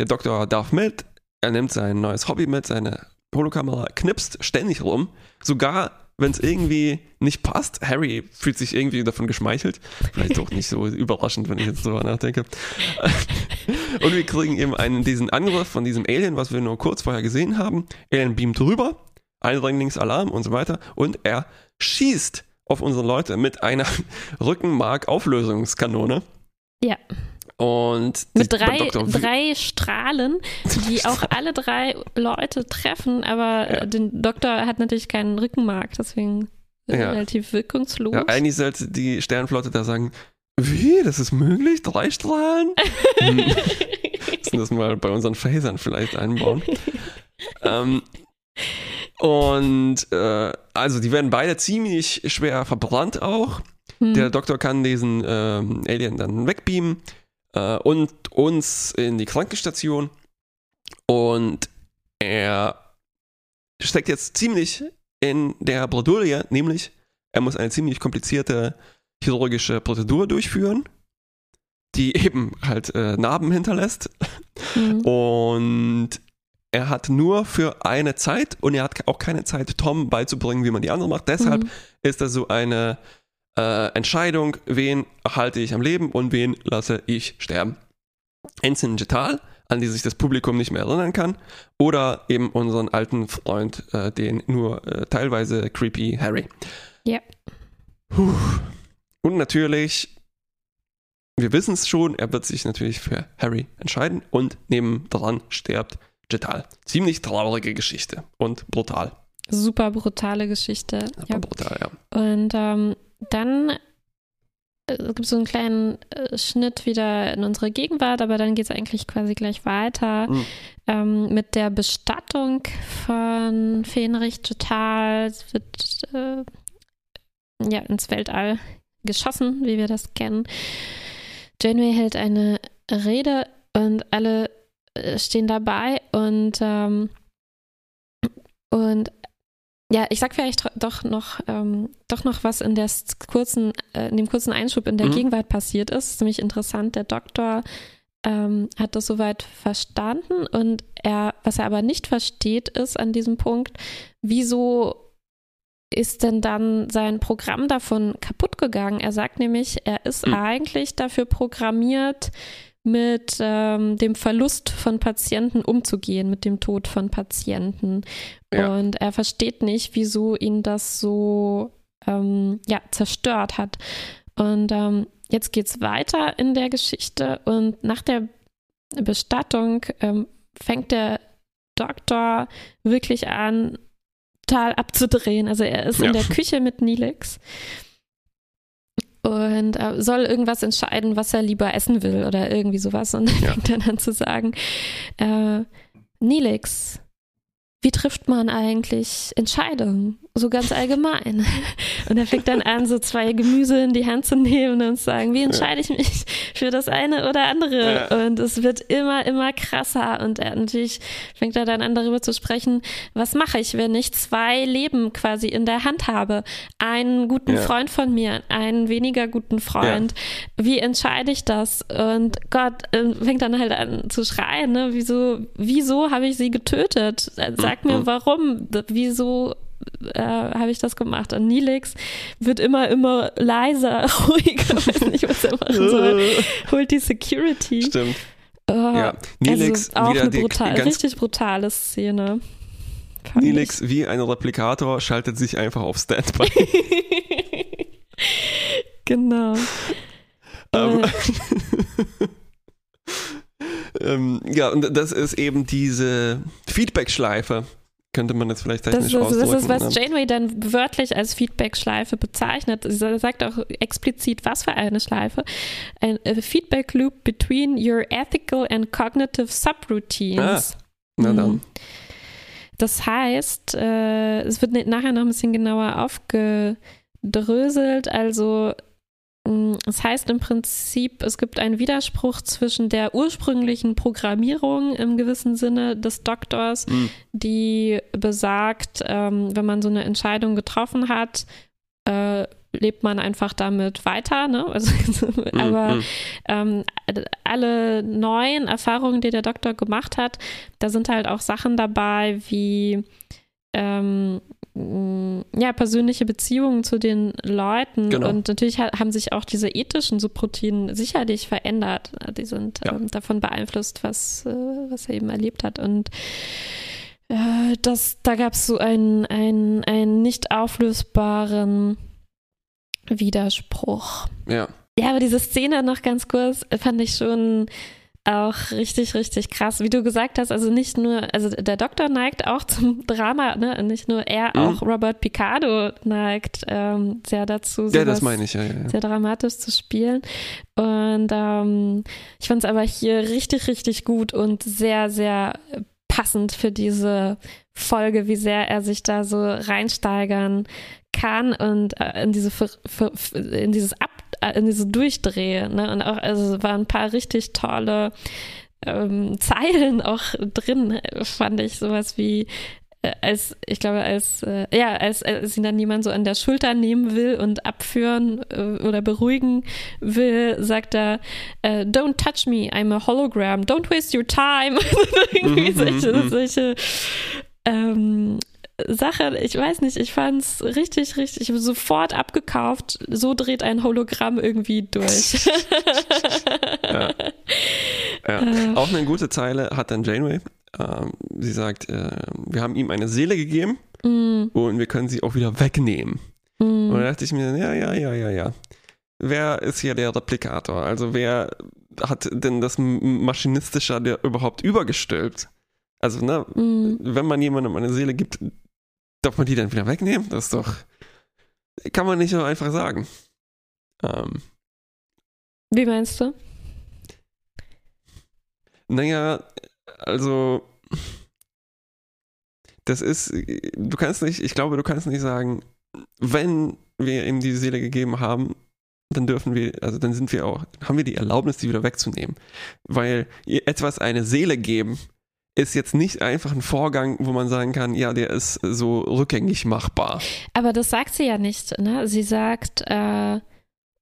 der Doktor darf mit, er nimmt sein neues Hobby mit, seine Holokamera, knipst ständig rum, sogar wenn es irgendwie nicht passt. Harry fühlt sich irgendwie davon geschmeichelt. Vielleicht auch nicht so überraschend, wenn ich jetzt drüber nachdenke. Und wir kriegen eben einen, diesen Angriff von diesem Alien, was wir nur kurz vorher gesehen haben. Alien beamt rüber, Eindringlingsalarm und so weiter. Und er schießt auf unsere Leute mit einer Rückenmark-Auflösungskanone. Ja. Und mit drei, drei Strahlen, die auch alle drei Leute treffen, aber ja. der Doktor hat natürlich keinen Rückenmark, deswegen ja. relativ wirkungslos. Ja, eigentlich sollte die Sternflotte da sagen, wie, das ist möglich? Drei Strahlen? hm. Müssen das mal bei unseren Phasern vielleicht einbauen. ähm, und äh, also die werden beide ziemlich schwer verbrannt auch. Hm. Der Doktor kann diesen ähm, Alien dann wegbeamen äh, und uns in die Krankenstation. Und er steckt jetzt ziemlich in der Bredouille, nämlich er muss eine ziemlich komplizierte chirurgische Prozedur durchführen, die eben halt äh, Narben hinterlässt. Mhm. Und er hat nur für eine Zeit und er hat auch keine Zeit, Tom beizubringen, wie man die andere macht. Deshalb mhm. ist das so eine äh, Entscheidung, wen halte ich am Leben und wen lasse ich sterben. Ensign Getal, an die sich das Publikum nicht mehr erinnern kann, oder eben unseren alten Freund, äh, den nur äh, teilweise creepy Harry. Ja. Puh. Und natürlich, wir wissen es schon, er wird sich natürlich für Harry entscheiden und nebendran stirbt Jetal. Ziemlich traurige Geschichte und brutal. Super brutale Geschichte. Super ja. brutal, ja. Und ähm, dann äh, gibt es so einen kleinen äh, Schnitt wieder in unsere Gegenwart, aber dann geht es eigentlich quasi gleich weiter mhm. ähm, mit der Bestattung von Fenrich total. Es wird äh, ja ins Weltall geschossen, wie wir das kennen. Janeway hält eine Rede und alle äh, stehen dabei und ähm, und ja, ich sag vielleicht doch noch, ähm, doch noch, was in, der kurzen, äh, in dem kurzen Einschub in der mhm. Gegenwart passiert ist. Ist nämlich interessant. Der Doktor ähm, hat das soweit verstanden und er, was er aber nicht versteht, ist an diesem Punkt, wieso ist denn dann sein Programm davon kaputt gegangen? Er sagt nämlich, er ist mhm. eigentlich dafür programmiert, mit ähm, dem Verlust von Patienten umzugehen, mit dem Tod von Patienten. Ja. Und er versteht nicht, wieso ihn das so ähm, ja, zerstört hat. Und ähm, jetzt geht es weiter in der Geschichte und nach der Bestattung ähm, fängt der Doktor wirklich an, total abzudrehen. Also er ist ja. in der Küche mit Nilix und äh, soll irgendwas entscheiden, was er lieber essen will oder irgendwie sowas. Und dann ja. fängt er dann zu sagen, äh, Nilix, wie trifft man eigentlich Entscheidungen? So ganz allgemein. Und er fängt dann an, so zwei Gemüse in die Hand zu nehmen und zu sagen, wie entscheide ich mich für das eine oder andere? Ja. Und es wird immer, immer krasser. Und er natürlich fängt er dann an, darüber zu sprechen, was mache ich, wenn ich zwei Leben quasi in der Hand habe? Einen guten ja. Freund von mir, einen weniger guten Freund. Ja. Wie entscheide ich das? Und Gott äh, fängt dann halt an zu schreien, ne? Wieso, wieso habe ich sie getötet? Sag sag mir, warum, wieso äh, habe ich das gemacht? Und Nilix wird immer, immer leiser, ruhiger, weiß nicht, was er machen soll. Holt die Security. Stimmt. Oh, ja, Nilix also auch eine brutal, richtig brutale Szene. Nilix wie ein Replikator schaltet sich einfach auf Standby. genau. Ähm, äh. Ähm, ja, und das ist eben diese Feedback-Schleife, könnte man jetzt vielleicht technisch das ist, das ist, was ne? Janeway dann wörtlich als Feedback-Schleife bezeichnet. Sie sagt auch explizit, was für eine Schleife. Ein Feedback Loop between your ethical and cognitive subroutines. Ah, na dann. Mhm. Das heißt, äh, es wird nachher noch ein bisschen genauer aufgedröselt. Also Mm, es heißt im Prinzip, es gibt einen Widerspruch zwischen der ursprünglichen Programmierung im gewissen Sinne des Doktors, mhm. die besagt, ähm, wenn man so eine Entscheidung getroffen hat, äh, lebt man einfach damit weiter. Ne? Also, mhm. aber ähm, alle neuen Erfahrungen, die der Doktor gemacht hat, da sind halt auch Sachen dabei wie ähm, Mm, ja, persönliche Beziehungen zu den Leuten. Genau. Und natürlich haben sich auch diese ethischen Subroutinen sicherlich verändert. Die sind ja. ähm, davon beeinflusst, was, äh, was er eben erlebt hat. Und äh, das, da gab es so einen, einen, einen nicht auflösbaren Widerspruch. Ja. Ja, aber diese Szene noch ganz kurz fand ich schon auch richtig, richtig krass. Wie du gesagt hast, also nicht nur, also der Doktor neigt auch zum Drama, ne? nicht nur er, mhm. auch Robert Picardo neigt ähm, sehr dazu, ja, das meine ich, ja, ja, sehr dramatisch zu spielen. Und ähm, ich fand es aber hier richtig, richtig gut und sehr, sehr passend für diese Folge, wie sehr er sich da so reinsteigern kann und äh, in diese in dieses Ab in diese Durchdrehe. Ne? Und auch, also es waren ein paar richtig tolle ähm, Zeilen auch drin, fand ich sowas wie äh, als ich glaube als äh, ja als, als ihn dann jemand so an der Schulter nehmen will und abführen äh, oder beruhigen will sagt er äh, don't touch me I'm a hologram don't waste your time irgendwie mhm, solche, mhm, mhm. solche ähm, Sache, ich weiß nicht, ich fand es richtig, richtig, ich habe sofort abgekauft, so dreht ein Hologramm irgendwie durch. ja. Ja. Äh. Auch eine gute Zeile hat dann Janeway. Ähm, sie sagt, äh, wir haben ihm eine Seele gegeben mm. und wir können sie auch wieder wegnehmen. Mm. Und da dachte ich mir, ja, ja, ja, ja, ja. Wer ist hier der Replikator? Also wer hat denn das Maschinistische überhaupt übergestülpt? Also, ne, mm. wenn man jemandem eine Seele gibt, Darf man die dann wieder wegnehmen? Das ist doch. Kann man nicht so einfach sagen. Ähm, Wie meinst du? Naja, also. Das ist. Du kannst nicht, ich glaube, du kannst nicht sagen, wenn wir ihm die Seele gegeben haben, dann dürfen wir, also dann sind wir auch, haben wir die Erlaubnis, die wieder wegzunehmen. Weil etwas eine Seele geben ist jetzt nicht einfach ein Vorgang, wo man sagen kann, ja, der ist so rückgängig machbar. Aber das sagt sie ja nicht. Ne? Sie sagt, uh,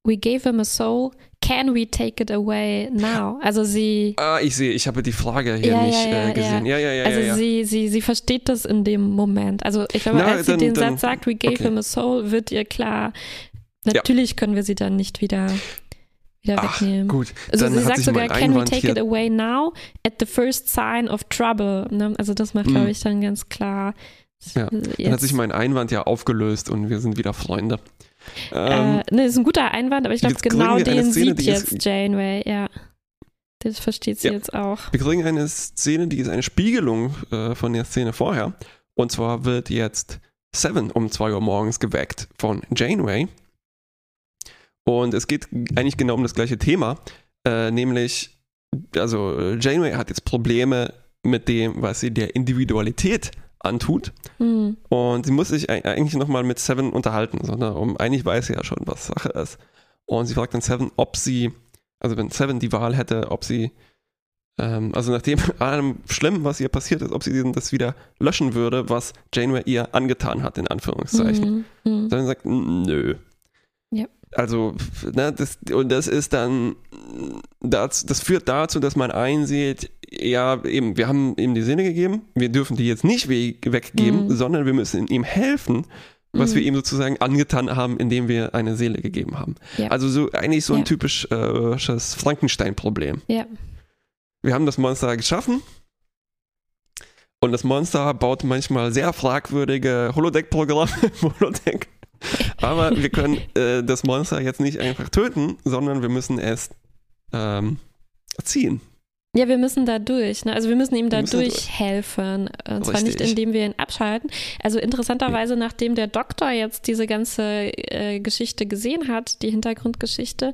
we gave him a soul. Can we take it away now? Also sie. Ah, ich sehe, ich habe die Frage hier ja, nicht ja, ja, äh, gesehen. Ja, ja, ja. Also Sie, sie, sie versteht das in dem Moment. Also ich glaube, Na, als dann, sie den dann, Satz sagt, we gave okay. him a soul, wird ihr klar, natürlich können wir sie dann nicht wieder wieder Ach, wegnehmen. Gut. Also sie sagt sogar, can we take it away now at the first sign of trouble? Ne? Also das macht, glaube hm. ich, dann ganz klar. Ja, dann hat sich mein Einwand ja aufgelöst und wir sind wieder Freunde. Ähm, äh, ne, ist ein guter Einwand, aber ich glaube, genau den Szene, sieht jetzt Janeway, ja. Das versteht sie ja. jetzt auch. Wir kriegen eine Szene, die ist eine Spiegelung äh, von der Szene vorher. Und zwar wird jetzt Seven um 2 Uhr morgens geweckt von Janeway und es geht eigentlich genau um das gleiche Thema, äh, nämlich, also Janeway hat jetzt Probleme mit dem, was sie der Individualität antut. Mhm. Und sie muss sich eigentlich nochmal mit Seven unterhalten, sondern um, eigentlich weiß sie ja schon, was Sache ist. Und sie fragt dann Seven, ob sie, also wenn Seven die Wahl hätte, ob sie, ähm, also nachdem allem Schlimmen, was ihr passiert ist, ob sie das wieder löschen würde, was Janeway ihr angetan hat, in Anführungszeichen. Mhm. Mhm. Seven sagt, nö. Also, ne, das, und das ist dann, das, das führt dazu, dass man einsieht, ja, eben, wir haben ihm die Sinne gegeben, wir dürfen die jetzt nicht weggeben, mhm. sondern wir müssen ihm helfen, was mhm. wir ihm sozusagen angetan haben, indem wir eine Seele gegeben haben. Ja. Also so eigentlich so ein ja. typisches äh, Frankenstein-Problem. Ja. Wir haben das Monster geschaffen und das Monster baut manchmal sehr fragwürdige Holodeck-Programme Holodeck. Aber wir können äh, das Monster jetzt nicht einfach töten, sondern wir müssen es ähm, erziehen. Ja, wir müssen da durch. Ne? Also wir müssen ihm da durchhelfen. Durch. Und zwar Richtig. nicht, indem wir ihn abschalten. Also interessanterweise, nachdem der Doktor jetzt diese ganze äh, Geschichte gesehen hat, die Hintergrundgeschichte,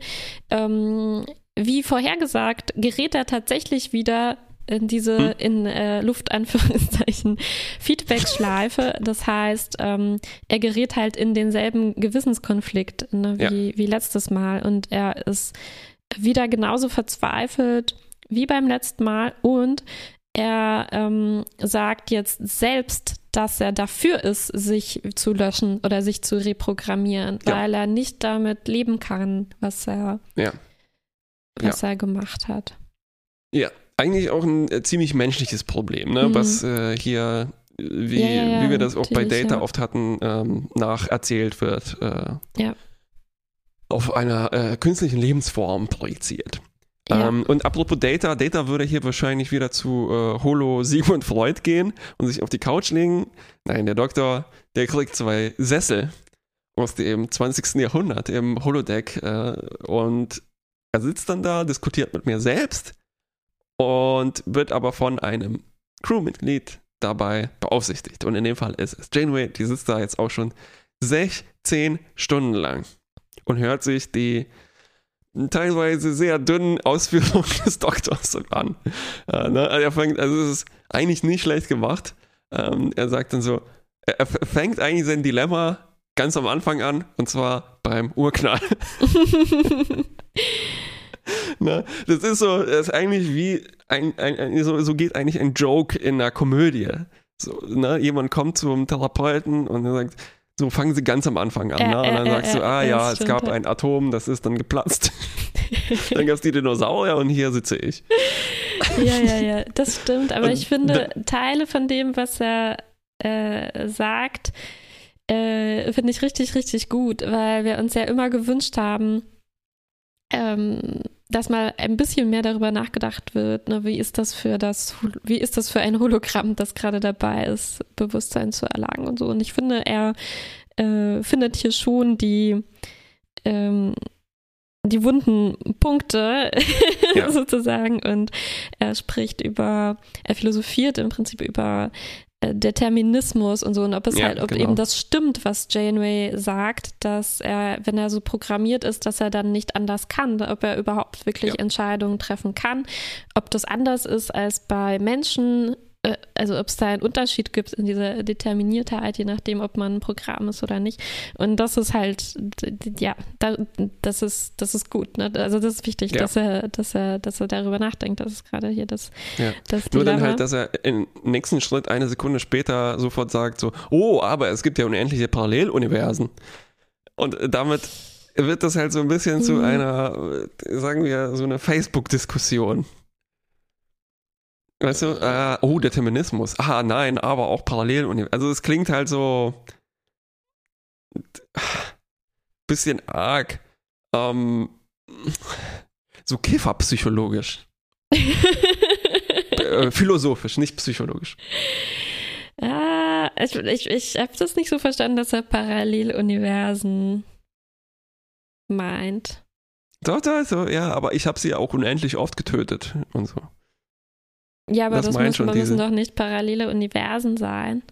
ähm, wie vorhergesagt, gerät er tatsächlich wieder in diese hm? in äh, Luftanführungszeichen Feedback-Schleife. Das heißt, ähm, er gerät halt in denselben Gewissenskonflikt ne, wie, ja. wie letztes Mal und er ist wieder genauso verzweifelt wie beim letzten Mal und er ähm, sagt jetzt selbst, dass er dafür ist, sich zu löschen oder sich zu reprogrammieren, ja. weil er nicht damit leben kann, was er, ja. was er gemacht hat. Ja, eigentlich auch ein äh, ziemlich menschliches Problem, ne? Mhm. was äh, hier, wie, wie wir das auch bei Data oft hatten, ähm, nacherzählt wird. Äh, ja. Auf einer äh, künstlichen Lebensform projiziert. Ja. Ähm, und apropos Data, Data würde hier wahrscheinlich wieder zu äh, Holo Sigmund Freud gehen und sich auf die Couch legen. Nein, der Doktor, der kriegt zwei Sessel aus dem 20. Jahrhundert im Holodeck äh, und er sitzt dann da, diskutiert mit mir selbst und wird aber von einem Crewmitglied dabei beaufsichtigt. Und in dem Fall ist es Janeway, die sitzt da jetzt auch schon 16 Stunden lang und hört sich die teilweise sehr dünnen Ausführungen des Doktors an. Äh, ne? also, er fängt, also es ist eigentlich nicht schlecht gemacht. Ähm, er sagt dann so, er, er fängt eigentlich sein Dilemma ganz am Anfang an und zwar beim Urknall. ne? Das ist so, das ist eigentlich wie ein, ein, ein so, so, geht eigentlich ein Joke in einer Komödie. So, ne? Jemand kommt zum Therapeuten und sagt, so fangen sie ganz am Anfang an. Äh, ne? Und dann äh, sagst du, ah ja, es gab ein Atom, das ist dann geplatzt. dann gab es die Dinosaurier und hier sitze ich. ja, ja, ja, das stimmt. Aber und ich finde, Teile von dem, was er äh, sagt, äh, finde ich richtig, richtig gut, weil wir uns ja immer gewünscht haben, ähm, dass mal ein bisschen mehr darüber nachgedacht wird, ne, wie ist das für das, wie ist das für ein Hologramm, das gerade dabei ist, Bewusstsein zu erlangen und so. Und ich finde, er äh, findet hier schon die ähm, die wunden Punkte ja. sozusagen und er spricht über, er philosophiert im Prinzip über Determinismus und so und ob es ja, halt, ob genau. eben das stimmt, was Janeway sagt, dass er, wenn er so programmiert ist, dass er dann nicht anders kann, ob er überhaupt wirklich ja. Entscheidungen treffen kann, ob das anders ist als bei Menschen, äh, also ob es da einen Unterschied gibt in dieser Determiniertheit, je nachdem, ob man ein Programm ist oder nicht. Und das ist halt, ja, das ist, das ist gut. Ne? Also das ist wichtig, ja. dass er, dass er, dass er darüber nachdenkt. Das ist gerade hier das, ja. das Nur dann halt, dass er im nächsten Schritt eine Sekunde später sofort sagt so, oh, aber es gibt ja unendliche Paralleluniversen. Und damit wird das halt so ein bisschen mhm. zu einer, sagen wir, so einer Facebook-Diskussion. Weißt du, äh, oh, Determinismus. Ah, nein, aber auch Paralleluniversum. Also es klingt halt so bisschen arg ähm, so kifferpsychologisch. äh, philosophisch, nicht psychologisch. Ah, ich, ich, ich habe das nicht so verstanden, dass er Paralleluniversen meint. Doch, doch, so, ja, aber ich habe sie auch unendlich oft getötet und so. Ja, aber das, das müssen, müssen doch nicht parallele Universen sein.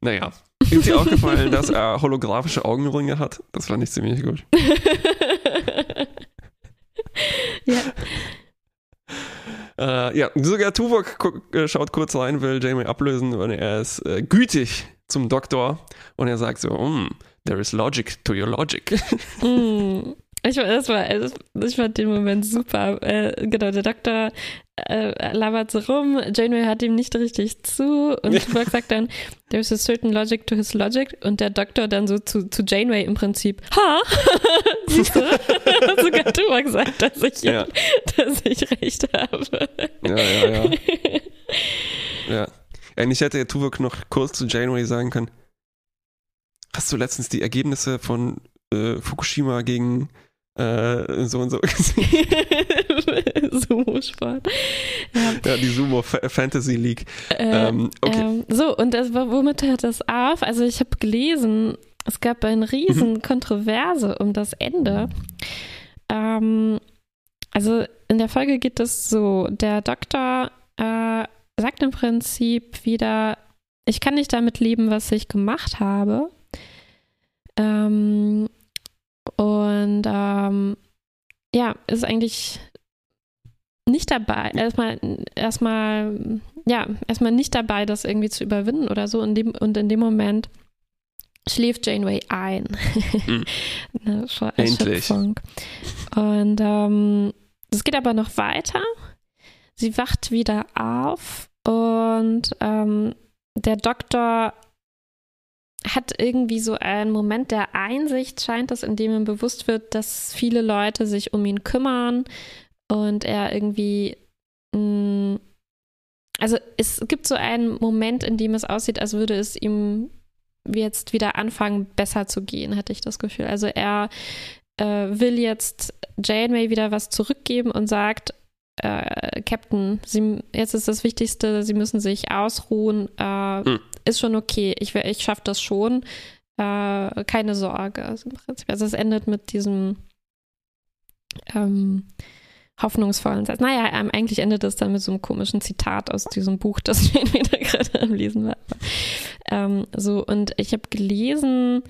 Naja. Ist dir aufgefallen, dass er holographische Augenringe hat? Das fand ich ziemlich gut. ja. Äh, ja, sogar Tuvok äh, schaut kurz rein, will Janeway ablösen und er ist äh, gütig zum Doktor und er sagt so, mm, there is logic to your logic. Mm. Ich, das war, ich fand den Moment super. Äh, genau, der Doktor äh, labert so rum, Janeway hat ihm nicht richtig zu und Tuvok sagt dann, there's a certain logic to his logic und der Doktor dann so zu, zu Janeway im Prinzip, ha! Siehst du? Sogar Tuvok sagt, dass ich, ja. dass ich recht habe. Ja, ja, ja. ja. Eigentlich hätte Tuvok noch kurz zu Janeway sagen können, hast du letztens die Ergebnisse von äh, Fukushima gegen äh, so und so gesehen. Sumo-Sport. Ja. ja. die Sumo Fantasy League. Äh, ähm, okay. Ähm, so, und das, womit hört das auf? Also ich habe gelesen, es gab eine riesen mhm. Kontroverse um das Ende. Ähm, also in der Folge geht es so, der Doktor äh, sagt im Prinzip wieder, ich kann nicht damit leben, was ich gemacht habe. Ähm, und ähm, ja, ist eigentlich nicht dabei, erstmal, erstmal, ja, erstmal nicht dabei, das irgendwie zu überwinden oder so. Und, dem, und in dem Moment schläft Janeway ein. Mhm. Eine Endlich. Und ähm, es geht aber noch weiter. Sie wacht wieder auf und ähm, der Doktor hat irgendwie so einen Moment der Einsicht, scheint es, in dem ihm bewusst wird, dass viele Leute sich um ihn kümmern und er irgendwie. Mh, mm, also es gibt so einen Moment, in dem es aussieht, als würde es ihm jetzt wieder anfangen, besser zu gehen, hatte ich das Gefühl. Also er äh, will jetzt Janeway wieder was zurückgeben und sagt, äh, Captain, Sie, jetzt ist das Wichtigste, Sie müssen sich ausruhen. Äh, hm. Ist schon okay, ich, ich schaffe das schon. Äh, keine Sorge. Also, also es endet mit diesem ähm, hoffnungsvollen Satz. Naja, ähm, eigentlich endet es dann mit so einem komischen Zitat aus diesem Buch, das ich wieder gerade am Lesen war. Ähm, so, und ich habe gelesen,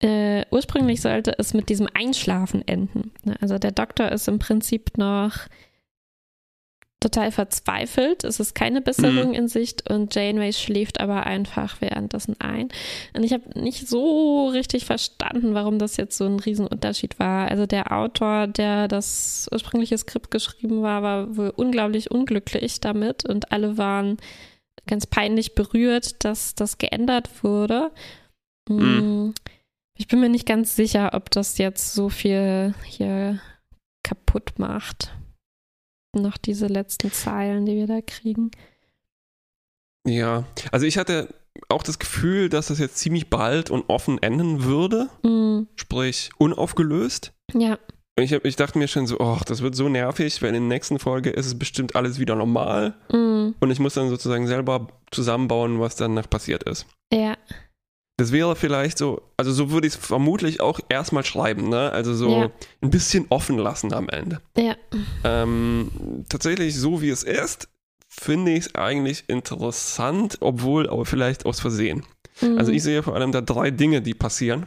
äh, ursprünglich sollte es mit diesem Einschlafen enden. Also der Doktor ist im Prinzip noch total verzweifelt. Es ist keine Besserung mhm. in Sicht und Janeway schläft aber einfach währenddessen ein. Und ich habe nicht so richtig verstanden, warum das jetzt so ein Riesenunterschied war. Also der Autor, der das ursprüngliche Skript geschrieben war, war wohl unglaublich unglücklich damit und alle waren ganz peinlich berührt, dass das geändert wurde. Mhm. Ich bin mir nicht ganz sicher, ob das jetzt so viel hier kaputt macht noch diese letzten Zeilen, die wir da kriegen. Ja, also ich hatte auch das Gefühl, dass das jetzt ziemlich bald und offen enden würde, mm. sprich unaufgelöst. Ja. Ich, hab, ich dachte mir schon so, oh, das wird so nervig, weil in der nächsten Folge ist es bestimmt alles wieder normal. Mm. Und ich muss dann sozusagen selber zusammenbauen, was danach passiert ist. Ja. Das wäre vielleicht so, also so würde ich es vermutlich auch erstmal schreiben, ne? Also so ja. ein bisschen offen lassen am Ende. Ja. Ähm, tatsächlich, so wie es ist, finde ich es eigentlich interessant, obwohl aber vielleicht aus Versehen. Mhm. Also ich sehe vor allem da drei Dinge, die passieren.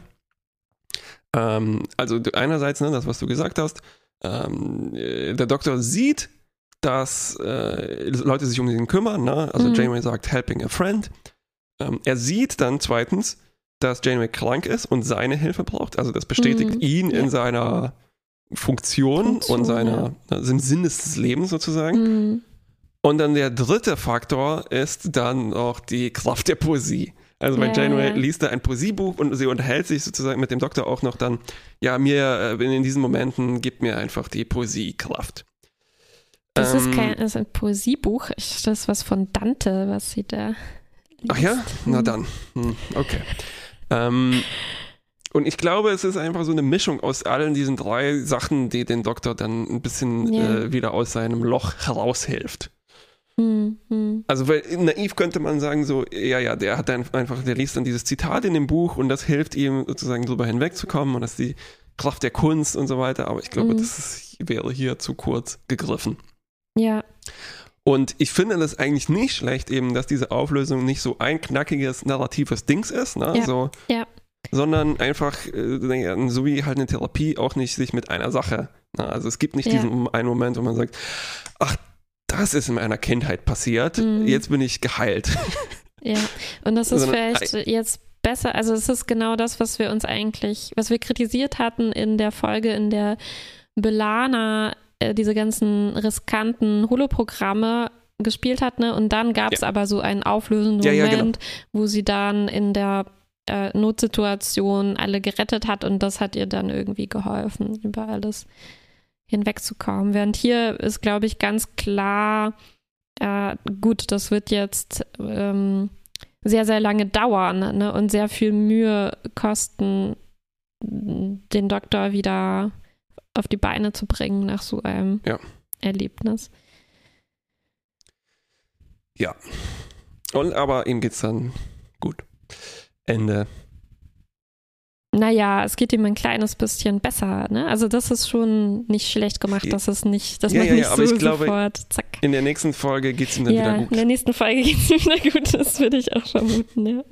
Ähm, also einerseits, ne, das, was du gesagt hast, ähm, der Doktor sieht, dass äh, Leute sich um ihn kümmern, ne? Also mhm. Janeway sagt, helping a friend. Ähm, er sieht dann zweitens, dass Janeway krank ist und seine Hilfe braucht. Also das bestätigt mhm. ihn ja. in seiner Funktion, Funktion und seiner, ja. also im Sinn des Lebens sozusagen. Mhm. Und dann der dritte Faktor ist dann auch die Kraft der Poesie. Also bei ja, Janeway ja. liest er ein Poesiebuch und sie unterhält sich sozusagen mit dem Doktor auch noch dann, ja, mir äh, in diesen Momenten gibt mir einfach die Poesie Kraft. Das ähm, ist kein das ist ein Poesiebuch, das ist was von Dante, was sie da Ach ja? Na dann. Hm, okay. Ähm, und ich glaube, es ist einfach so eine Mischung aus allen diesen drei Sachen, die den Doktor dann ein bisschen yeah. äh, wieder aus seinem Loch heraushilft. Hm, hm. Also, weil naiv könnte man sagen, so, ja, ja, der hat dann einfach, der liest dann dieses Zitat in dem Buch und das hilft ihm sozusagen drüber hinwegzukommen und das ist die Kraft der Kunst und so weiter. Aber ich glaube, hm. das ist, wäre hier zu kurz gegriffen. Ja. Und ich finde das eigentlich nicht schlecht, eben, dass diese Auflösung nicht so ein knackiges, narratives Dings ist, ne? Ja. So, ja. sondern einfach, äh, so wie halt eine Therapie, auch nicht sich mit einer Sache. Ne? Also es gibt nicht ja. diesen einen Moment, wo man sagt, ach, das ist in meiner Kindheit passiert, mhm. jetzt bin ich geheilt. Ja, und das ist Sondern, vielleicht jetzt besser, also es ist genau das, was wir uns eigentlich, was wir kritisiert hatten in der Folge, in der Belana äh, diese ganzen riskanten Holoprogramme gespielt hat, ne? Und dann gab es ja. aber so einen auflösenden ja, Moment, ja, genau. wo sie dann in der äh, Notsituation alle gerettet hat und das hat ihr dann irgendwie geholfen, über alles hinwegzukommen. Während hier ist, glaube ich, ganz klar, äh, gut, das wird jetzt ähm, sehr, sehr lange dauern ne? und sehr viel Mühe kosten, den Doktor wieder auf die Beine zu bringen nach so einem ja. Erlebnis. Ja. Und aber ihm geht's dann gut. Ende. Naja, es geht ihm ein kleines bisschen besser, ne? Also das ist schon nicht schlecht gemacht, dass es nicht, dass ja, man ja, nicht ja, so glaube, sofort, zack. In der nächsten Folge geht es ihm dann wieder gut. In der nächsten Folge geht es ihm wieder gut, das würde ich auch vermuten, ja.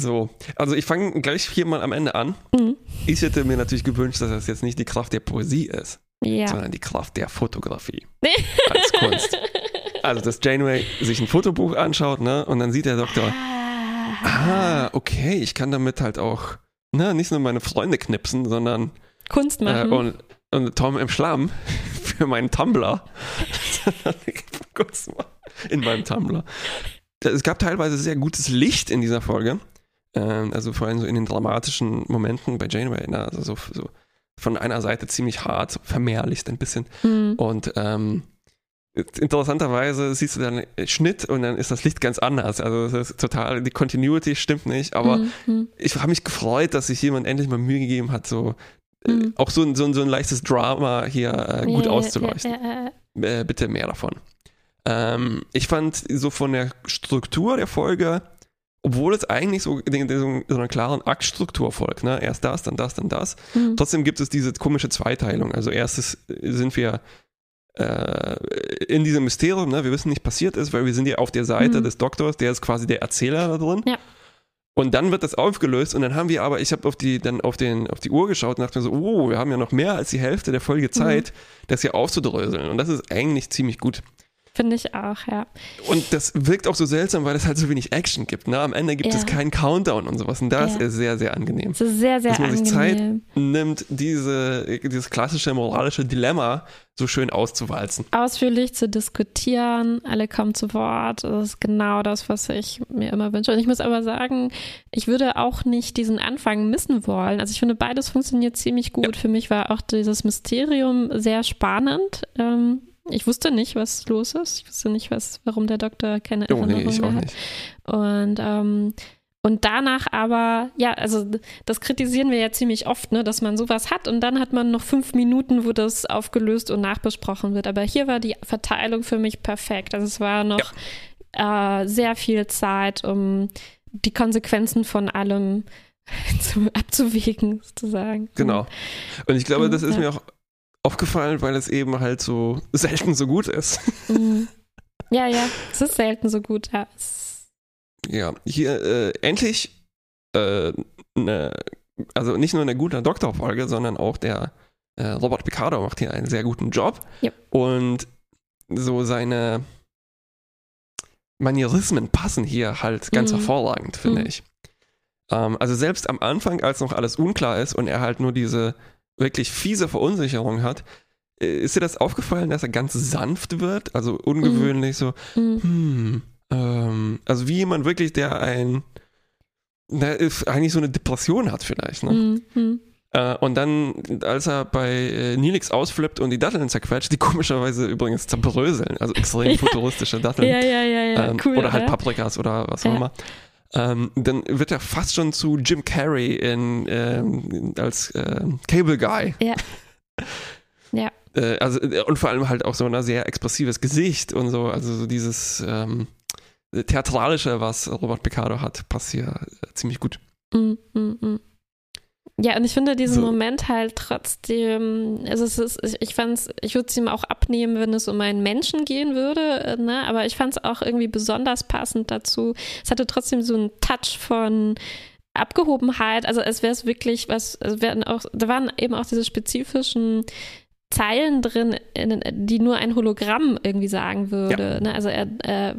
So, also ich fange gleich hier mal am Ende an. Mhm. Ich hätte mir natürlich gewünscht, dass das jetzt nicht die Kraft der Poesie ist, ja. sondern die Kraft der Fotografie als Kunst. Also, dass Janeway sich ein Fotobuch anschaut, ne, und dann sieht der Doktor, ah, ah okay, ich kann damit halt auch, ne, nicht nur meine Freunde knipsen, sondern Kunst machen. Äh, und, und Tom im Schlamm für meinen Tumblr. in meinem Tumblr. Es gab teilweise sehr gutes Licht in dieser Folge. Ähm, also vor allem so in den dramatischen Momenten bei Janeway, ne? also so, so von einer Seite ziemlich hart, vermehrlicht ein bisschen. Mhm. Und ähm, interessanterweise siehst du dann Schnitt und dann ist das Licht ganz anders. Also das ist total, die Continuity stimmt nicht, aber mhm. ich habe mich gefreut, dass sich jemand endlich mal Mühe gegeben hat, so äh, mhm. auch so, so, so ein leichtes Drama hier äh, gut ja, auszuleuchten. Ja, ja, äh, bitte mehr davon. Ähm, ich fand so von der Struktur der Folge obwohl es eigentlich so, so, so einer klaren Aktstruktur folgt, ne? erst das, dann das, dann das. Mhm. Trotzdem gibt es diese komische Zweiteilung. Also erstes sind wir äh, in diesem Mysterium, ne? wir wissen nicht, passiert ist, weil wir sind ja auf der Seite mhm. des Doktors, der ist quasi der Erzähler da drin. Ja. Und dann wird das aufgelöst und dann haben wir aber, ich habe auf die, dann auf den, auf die Uhr geschaut und dachte mir so, oh, wir haben ja noch mehr als die Hälfte der Folge Zeit, mhm. das hier aufzudröseln. Und das ist eigentlich ziemlich gut. Finde ich auch, ja. Und das wirkt auch so seltsam, weil es halt so wenig Action gibt. Ne? Am Ende gibt ja. es keinen Countdown und sowas. Und das ja. ist sehr, sehr angenehm. Das ist sehr, sehr Dass man angenehm. sich Zeit nimmt, diese, dieses klassische moralische Dilemma so schön auszuwalzen. Ausführlich zu diskutieren, alle kommen zu Wort. Das ist genau das, was ich mir immer wünsche. Und ich muss aber sagen, ich würde auch nicht diesen Anfang missen wollen. Also ich finde, beides funktioniert ziemlich gut. Ja. Für mich war auch dieses Mysterium sehr spannend. Ähm, ich wusste nicht, was los ist. Ich wusste nicht, was, warum der Doktor keine oh, Erinnerung nee, mehr hat. Nicht. Und, ähm, und danach aber, ja, also das kritisieren wir ja ziemlich oft, ne, dass man sowas hat und dann hat man noch fünf Minuten, wo das aufgelöst und nachbesprochen wird. Aber hier war die Verteilung für mich perfekt. Also es war noch ja. äh, sehr viel Zeit, um die Konsequenzen von allem zu, abzuwägen, sozusagen. Genau. Und ich glaube, das ist ja. mir auch aufgefallen, weil es eben halt so selten so gut ist. Mhm. Ja, ja, es ist selten so gut, ja. Ja, hier äh, endlich äh, ne, also nicht nur eine gute Doktorfolge, sondern auch der äh, Robert Picardo macht hier einen sehr guten Job. Yep. Und so seine Manierismen passen hier halt ganz mhm. hervorragend, finde mhm. ich. Ähm, also selbst am Anfang, als noch alles unklar ist und er halt nur diese wirklich fiese Verunsicherung hat, äh, ist dir das aufgefallen, dass er ganz sanft wird? Also ungewöhnlich mhm. so, mhm. hm, ähm, also wie jemand wirklich, der ein, der eigentlich so eine Depression hat vielleicht, ne? Mhm. mhm. Äh, und dann, als er bei äh, Nilix ausflippt und die Datteln zerquetscht, die komischerweise übrigens zerbröseln, also extrem futuristische Datteln. Ja, ja, ja, ja. Ähm, cool, oder halt? Paprikas oder was auch immer ähm, dann wird er fast schon zu Jim Carrey in, ähm, als äh, Cable Guy. Ja. ja. Äh, also, äh, und vor allem halt auch so ein sehr expressives Gesicht und so, also so dieses ähm, Theatralische, was Robert Picardo hat, passt hier äh, ziemlich gut. Mm, mm, mm. Ja, und ich finde diesen so. Moment halt trotzdem, also es ist, ich fand's, ich würde es ihm auch abnehmen, wenn es um einen Menschen gehen würde, äh, ne? aber ich fand es auch irgendwie besonders passend dazu. Es hatte trotzdem so einen Touch von Abgehobenheit, also es wäre es wirklich was, es werden auch, da waren eben auch diese spezifischen Zeilen drin, die nur ein Hologramm irgendwie sagen würde. Ja. Ne? Also er, äh,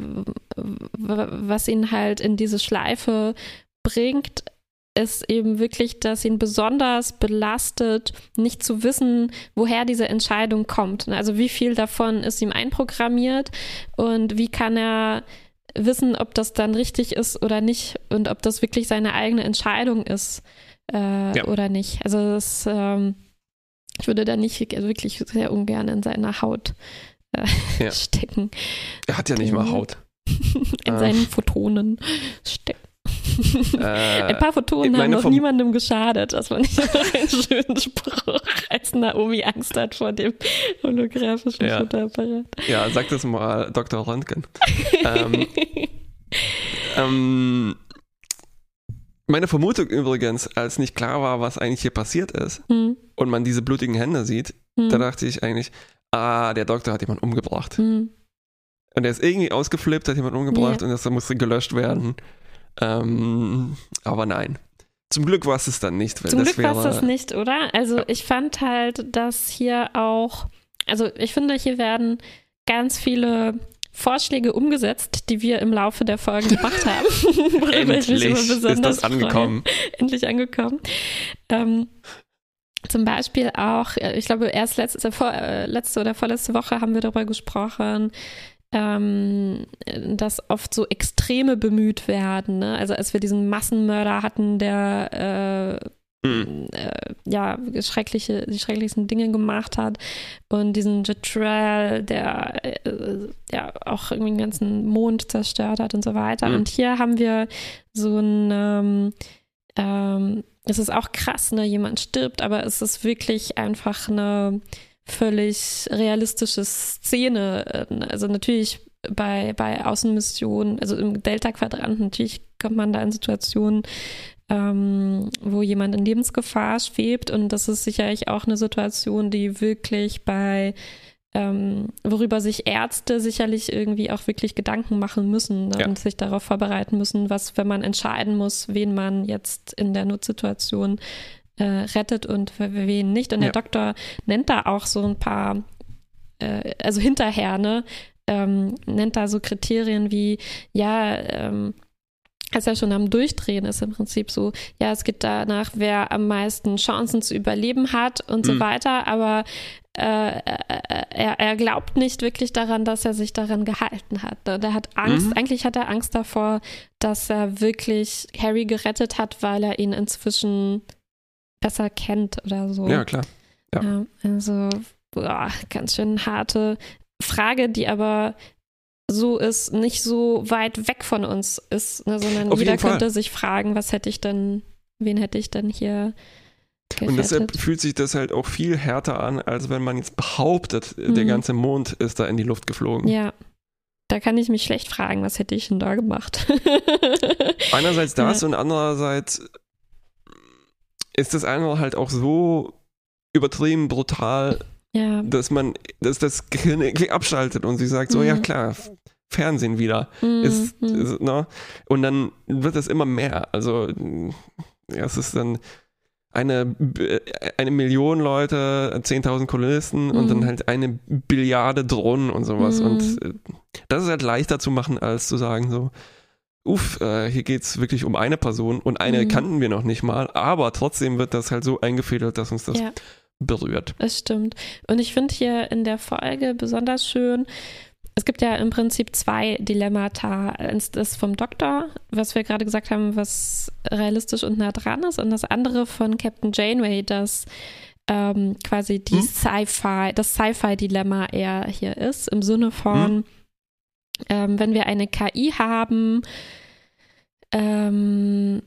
was ihn halt in diese Schleife bringt, ist eben wirklich, dass ihn besonders belastet, nicht zu wissen, woher diese Entscheidung kommt. Also wie viel davon ist ihm einprogrammiert und wie kann er wissen, ob das dann richtig ist oder nicht und ob das wirklich seine eigene Entscheidung ist äh, ja. oder nicht. Also das, ähm, ich würde da nicht wirklich sehr ungern in seiner Haut äh, ja. stecken. Er hat ja nicht mal Haut. in seinen Photonen stecken. Äh, Ein paar Photonen haben noch niemandem geschadet. Das war nicht ein schöner Spruch, als Naomi Angst hat vor dem holographischen ja. Fotoapparat. Ja, sag das mal Dr. Röntgen. ähm, ähm, meine Vermutung übrigens, als nicht klar war, was eigentlich hier passiert ist hm. und man diese blutigen Hände sieht, hm. da dachte ich eigentlich, ah, der Doktor hat jemanden umgebracht. Hm. Und er ist irgendwie ausgeflippt, hat jemanden umgebracht ja. und das musste gelöscht werden. Ähm, aber nein. Zum Glück war es es dann nicht. Zum Glück war es das nicht, oder? Also ja. ich fand halt, dass hier auch, also ich finde, hier werden ganz viele Vorschläge umgesetzt, die wir im Laufe der Folge gemacht haben. Endlich ist das angekommen. Freue. Endlich angekommen. Ähm, zum Beispiel auch, äh, ich glaube, erst letzte, vor, äh, letzte oder vorletzte Woche haben wir darüber gesprochen, ähm, dass oft so Extreme bemüht werden. Ne? Also als wir diesen Massenmörder hatten, der äh, mhm. äh, ja schreckliche, die schrecklichsten Dinge gemacht hat und diesen Jetrel, der äh, ja auch irgendwie den ganzen Mond zerstört hat und so weiter. Mhm. Und hier haben wir so ein ähm, ähm, es ist auch krass, ne? Jemand stirbt, aber es ist wirklich einfach eine völlig realistische Szene. Ähm, also natürlich bei, bei Außenmissionen, also im Delta-Quadrant, natürlich kommt man da in Situationen, ähm, wo jemand in Lebensgefahr schwebt. Und das ist sicherlich auch eine Situation, die wirklich bei ähm, worüber sich Ärzte sicherlich irgendwie auch wirklich Gedanken machen müssen ne, ja. und sich darauf vorbereiten müssen, was, wenn man entscheiden muss, wen man jetzt in der Notsituation äh, rettet und wen nicht. Und ja. der Doktor nennt da auch so ein paar, äh, also hinterher, ne, ähm, nennt da so Kriterien wie, ja, ähm, als er schon am Durchdrehen ist im Prinzip so, ja, es geht danach, wer am meisten Chancen zu überleben hat und so mhm. weiter, aber äh, äh, er, er, glaubt nicht wirklich daran, dass er sich daran gehalten hat. Ne? Der hat Angst, mhm. eigentlich hat er Angst davor, dass er wirklich Harry gerettet hat, weil er ihn inzwischen besser kennt oder so. Ja, klar. Ja. ja also, boah, ganz schön harte Frage, die aber so ist, nicht so weit weg von uns ist, ne, sondern Auf jeder könnte sich fragen, was hätte ich denn, wen hätte ich denn hier gerettet? Und deshalb fühlt sich das halt auch viel härter an, als wenn man jetzt behauptet, mhm. der ganze Mond ist da in die Luft geflogen. Ja. Da kann ich mich schlecht fragen, was hätte ich denn da gemacht? Einerseits das ja. und andererseits ist das einfach halt auch so übertrieben brutal, ja. dass man, dass das Gehirn irgendwie abschaltet und sie sagt so, mhm. ja klar, Fernsehen wieder. Mhm. Ist, ist, ne? Und dann wird es immer mehr. Also ja, es ist dann eine, eine Million Leute, 10.000 Kolonisten mhm. und dann mhm. halt eine Billiarde Drohnen und sowas. Mhm. Und äh, das ist halt leichter zu machen, als zu sagen so, uff, äh, hier geht es wirklich um eine Person und eine mhm. kannten wir noch nicht mal, aber trotzdem wird das halt so eingefädelt, dass uns das ja. berührt. Das stimmt. Und ich finde hier in der Folge besonders schön, es gibt ja im Prinzip zwei Dilemmata. Eins das vom Doktor, was wir gerade gesagt haben, was realistisch und nah dran ist, und das andere von Captain Janeway, das ähm, quasi die hm? Sci-Fi, das Sci-Fi-Dilemma eher hier ist, im Sinne von, hm? Ähm, wenn wir eine KI haben, ähm,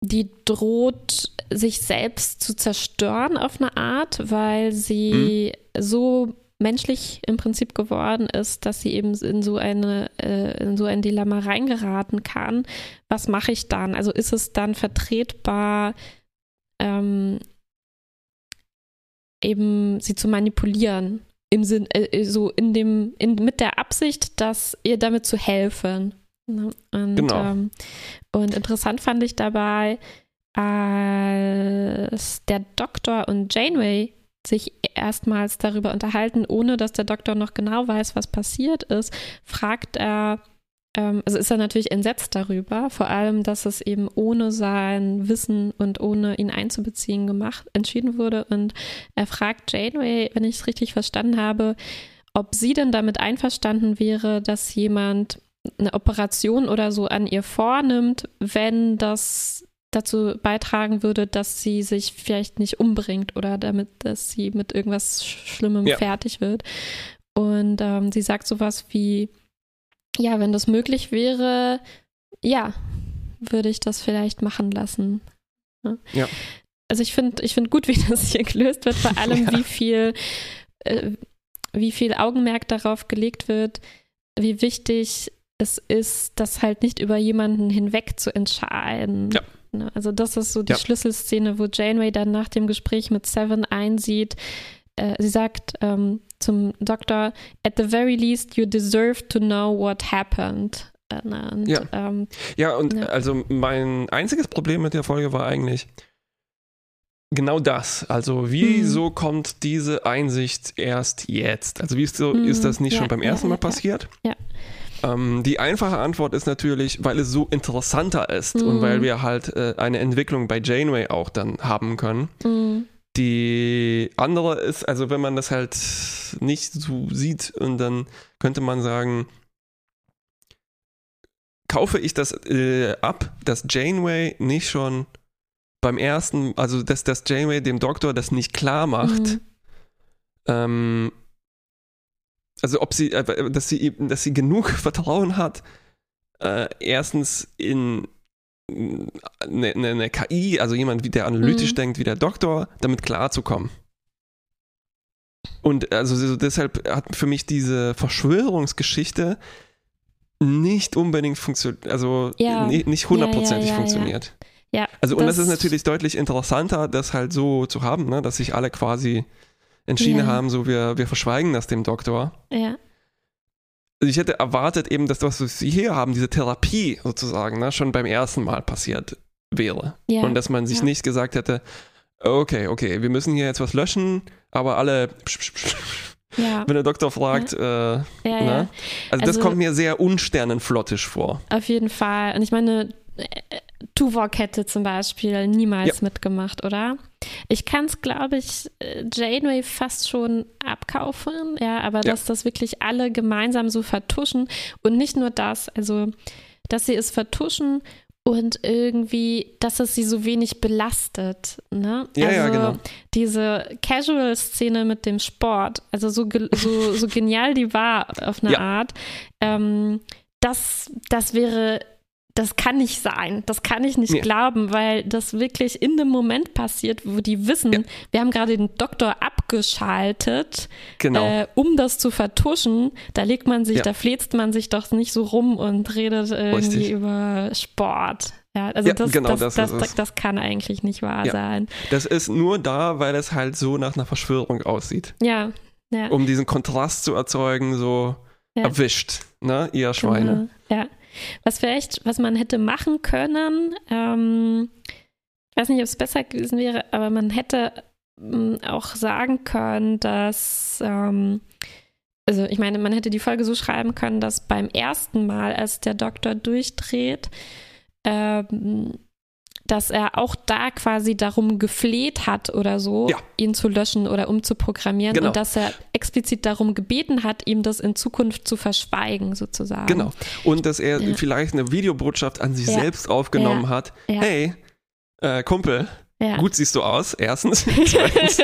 die droht, sich selbst zu zerstören auf eine Art, weil sie mhm. so menschlich im Prinzip geworden ist, dass sie eben in so eine äh, in so ein Dilemma reingeraten kann. Was mache ich dann? Also ist es dann vertretbar, ähm, eben sie zu manipulieren im Sinn, äh, so in dem, in, mit der Absicht, dass ihr damit zu helfen. Ne? Und, genau. Ähm, und interessant fand ich dabei, als der Doktor und Janeway sich erstmals darüber unterhalten, ohne dass der Doktor noch genau weiß, was passiert ist, fragt er, also ist er natürlich entsetzt darüber, vor allem, dass es eben ohne sein Wissen und ohne ihn einzubeziehen gemacht, entschieden wurde. Und er fragt Janeway, wenn ich es richtig verstanden habe, ob sie denn damit einverstanden wäre, dass jemand eine Operation oder so an ihr vornimmt, wenn das dazu beitragen würde, dass sie sich vielleicht nicht umbringt oder damit, dass sie mit irgendwas Schlimmem ja. fertig wird. Und ähm, sie sagt sowas wie, ja, wenn das möglich wäre, ja, würde ich das vielleicht machen lassen. Ja. ja. Also ich finde, ich finde gut, wie das hier gelöst wird, vor allem ja. wie viel, äh, wie viel Augenmerk darauf gelegt wird, wie wichtig es ist, das halt nicht über jemanden hinweg zu entscheiden. Ja. Ne? Also das ist so die ja. Schlüsselszene, wo Janeway dann nach dem Gespräch mit Seven einsieht, äh, sie sagt ähm, zum Doktor, at the very least you deserve to know what happened. Und, ja. Ähm, ja, und ja. also mein einziges Problem mit der Folge war eigentlich genau das. Also wieso hm. kommt diese Einsicht erst jetzt? Also wieso hm. ist das nicht ja, schon beim ersten Mal passiert? ja. Ähm, die einfache Antwort ist natürlich, weil es so interessanter ist mhm. und weil wir halt äh, eine Entwicklung bei Janeway auch dann haben können. Die andere ist, also wenn man das halt nicht so sieht und dann könnte man sagen, kaufe ich das äh, ab, dass Janeway nicht schon beim ersten, also dass, dass Janeway dem Doktor das nicht klar macht, mhm. ähm, also ob sie, äh, dass sie, dass sie genug Vertrauen hat, äh, erstens in eine, eine, eine, KI, also jemand, der analytisch mhm. denkt wie der Doktor, damit klarzukommen. Und also deshalb hat für mich diese Verschwörungsgeschichte nicht unbedingt funktioniert, also ja. nicht hundertprozentig ja, ja, funktioniert. Ja, also und das ist natürlich deutlich interessanter, das halt so zu haben, ne, dass sich alle quasi entschieden haben, so wir, wir verschweigen das dem Doktor. Ja. Also ich hätte erwartet eben, dass das, was sie hier haben, diese Therapie sozusagen, ne, schon beim ersten Mal passiert wäre. Ja. Und dass man sich ja. nicht gesagt hätte, okay, okay, wir müssen hier jetzt was löschen, aber alle psch, psch, psch, ja. wenn der Doktor fragt, ja. Äh, ja, ne? also, also, das kommt mir sehr unsternenflottisch vor. Auf jeden Fall. Und ich meine, Tuvok hätte zum Beispiel niemals ja. mitgemacht, oder? Ich kann es, glaube ich, äh, Janeway fast schon abkaufen, ja, aber ja. dass das wirklich alle gemeinsam so vertuschen und nicht nur das, also dass sie es vertuschen und irgendwie, dass es sie so wenig belastet. Ne? Ja, also ja, genau. diese Casual-Szene mit dem Sport, also so, so, so genial die war auf eine ja. Art, ähm, das, das wäre das kann nicht sein. Das kann ich nicht ja. glauben, weil das wirklich in dem Moment passiert, wo die wissen, ja. wir haben gerade den Doktor abgeschaltet, genau. äh, um das zu vertuschen. Da legt man sich, ja. da fläzt man sich doch nicht so rum und redet irgendwie Richtig. über Sport. Ja, also das, genau, das, das, das, das, kann eigentlich nicht wahr sein. Das ist nur da, weil es halt so nach einer Verschwörung aussieht. Ja. ja. Um diesen Kontrast zu erzeugen, so erwischt, ne, ihr Schweine. Genau. Ja. Was vielleicht, was man hätte machen können, ähm, ich weiß nicht, ob es besser gewesen wäre, aber man hätte ähm, auch sagen können, dass, ähm, also ich meine, man hätte die Folge so schreiben können, dass beim ersten Mal, als der Doktor durchdreht, ähm, dass er auch da quasi darum gefleht hat oder so, ja. ihn zu löschen oder umzuprogrammieren genau. und dass er explizit darum gebeten hat, ihm das in Zukunft zu verschweigen, sozusagen. Genau. Und dass er ja. vielleicht eine Videobotschaft an sich ja. selbst aufgenommen hat. Hey, äh, Kumpel, Gut siehst du aus, erstens. Zweitens,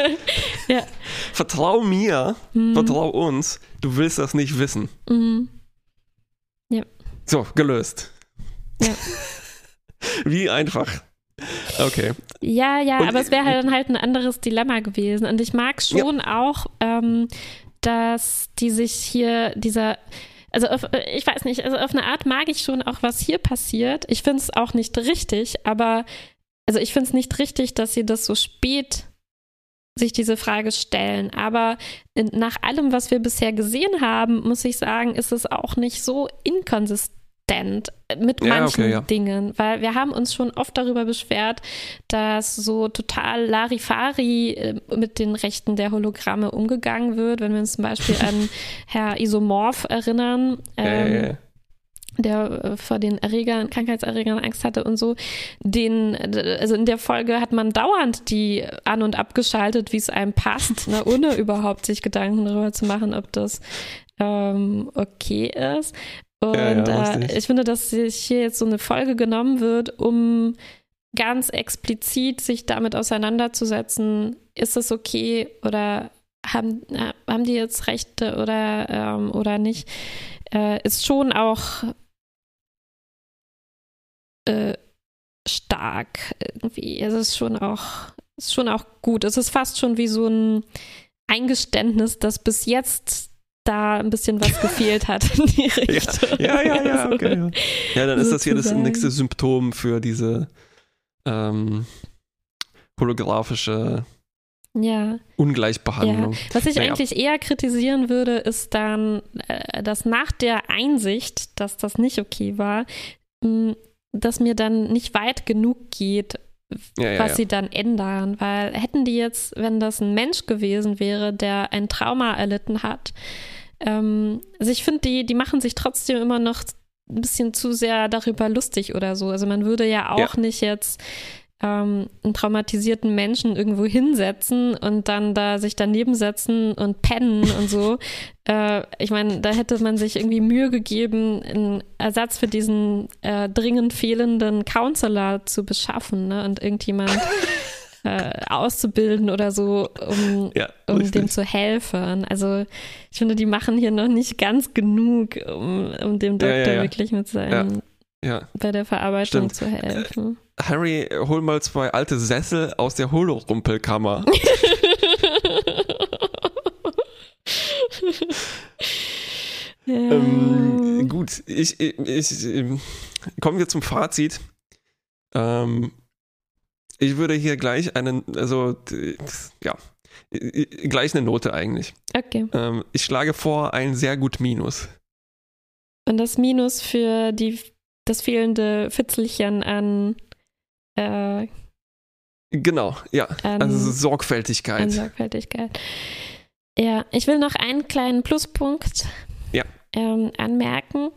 vertrau mir, mhm. vertrau uns, du willst das nicht wissen. Mhm. So, gelöst. Ja. Wie einfach. Okay. Ja, ja, und, aber es wäre halt dann halt ein anderes Dilemma gewesen. Und ich mag schon ja. auch, ähm, dass die sich hier dieser also auf, ich weiß nicht, also auf eine Art mag ich schon auch, was hier passiert. Ich finde es auch nicht richtig, aber also ich finde es nicht richtig, dass sie das so spät sich diese Frage stellen. Aber nach allem, was wir bisher gesehen haben, muss ich sagen, ist es auch nicht so inkonsistent konsistent mit Ja, manchen okay, ja. Dingen, weil wir haben uns schon oft darüber beschwert, dass so total Larifari äh, mit den Rechten der Hologramme umgegangen wird, wenn wir uns zum Beispiel an Herr Isomorph erinnern. Ähm, ja. der äh, vor den Erregern, Krankheitserregern Angst hatte und so. Den, also in der Folge hat man dauernd die an- und abgeschaltet, wie es einem passt, ne, ohne überhaupt sich Gedanken darüber zu machen, ob das ähm, okay ist. Und Ja, ja, äh, ich finde, dass sich hier jetzt so eine Folge genommen wird, um ganz explizit sich damit auseinanderzusetzen, ist es okay oder haben, äh, haben die jetzt Rechte oder, ähm, oder nicht, äh, ist schon auch äh, stark irgendwie. Es ist schon auch, ist schon auch gut. Es ist fast schon wie so ein Eingeständnis, dass bis jetzt da ein bisschen was gefehlt hat in die Richtung. Ja, ja, ja, Also, okay. Ja, ja dann ist das hier das nächste Symptom für diese ähm, holographische ja. Ungleichbehandlung. Was ich Naja. eigentlich eher kritisieren würde, ist dann, äh, dass nach der Einsicht, dass das nicht okay war, mh, dass mir dann nicht weit genug geht, Ja, ja, was ja. sie dann ändern. Weil hätten die jetzt, wenn das ein Mensch gewesen wäre, der ein Trauma erlitten hat, ähm, also ich finde, die, die machen sich trotzdem immer noch ein bisschen zu sehr darüber lustig oder so. Also man würde ja auch nicht jetzt ähm, einen traumatisierten Menschen irgendwo hinsetzen und dann da sich daneben setzen und pennen und so. Äh, ich meine, da hätte man sich irgendwie Mühe gegeben, einen Ersatz für diesen äh, dringend fehlenden Counselor zu beschaffen ne? und irgendjemand äh, auszubilden oder so, um, ja, um dem zu helfen. Also ich finde, die machen hier noch nicht ganz genug, um, um dem Doktor ja, wirklich mit seinem, bei der Verarbeitung Stimmt. zu helfen. Harry, hol mal zwei alte Sessel aus der Holorumpelkammer. ja. ähm, gut, ich, ich, ich, ähm, kommen wir zum Fazit. Ähm, ich würde hier gleich einen, also ja, gleich eine Note eigentlich. okay. Ähm, ich schlage vor ein sehr gut Minus. Und das Minus für die, das fehlende Fitzelchen an, äh, Genau, ja. an, Also an Sorgfältigkeit. Sorgfältigkeit. Ja, ich will noch einen kleinen Pluspunkt Ja. ähm, anmerken,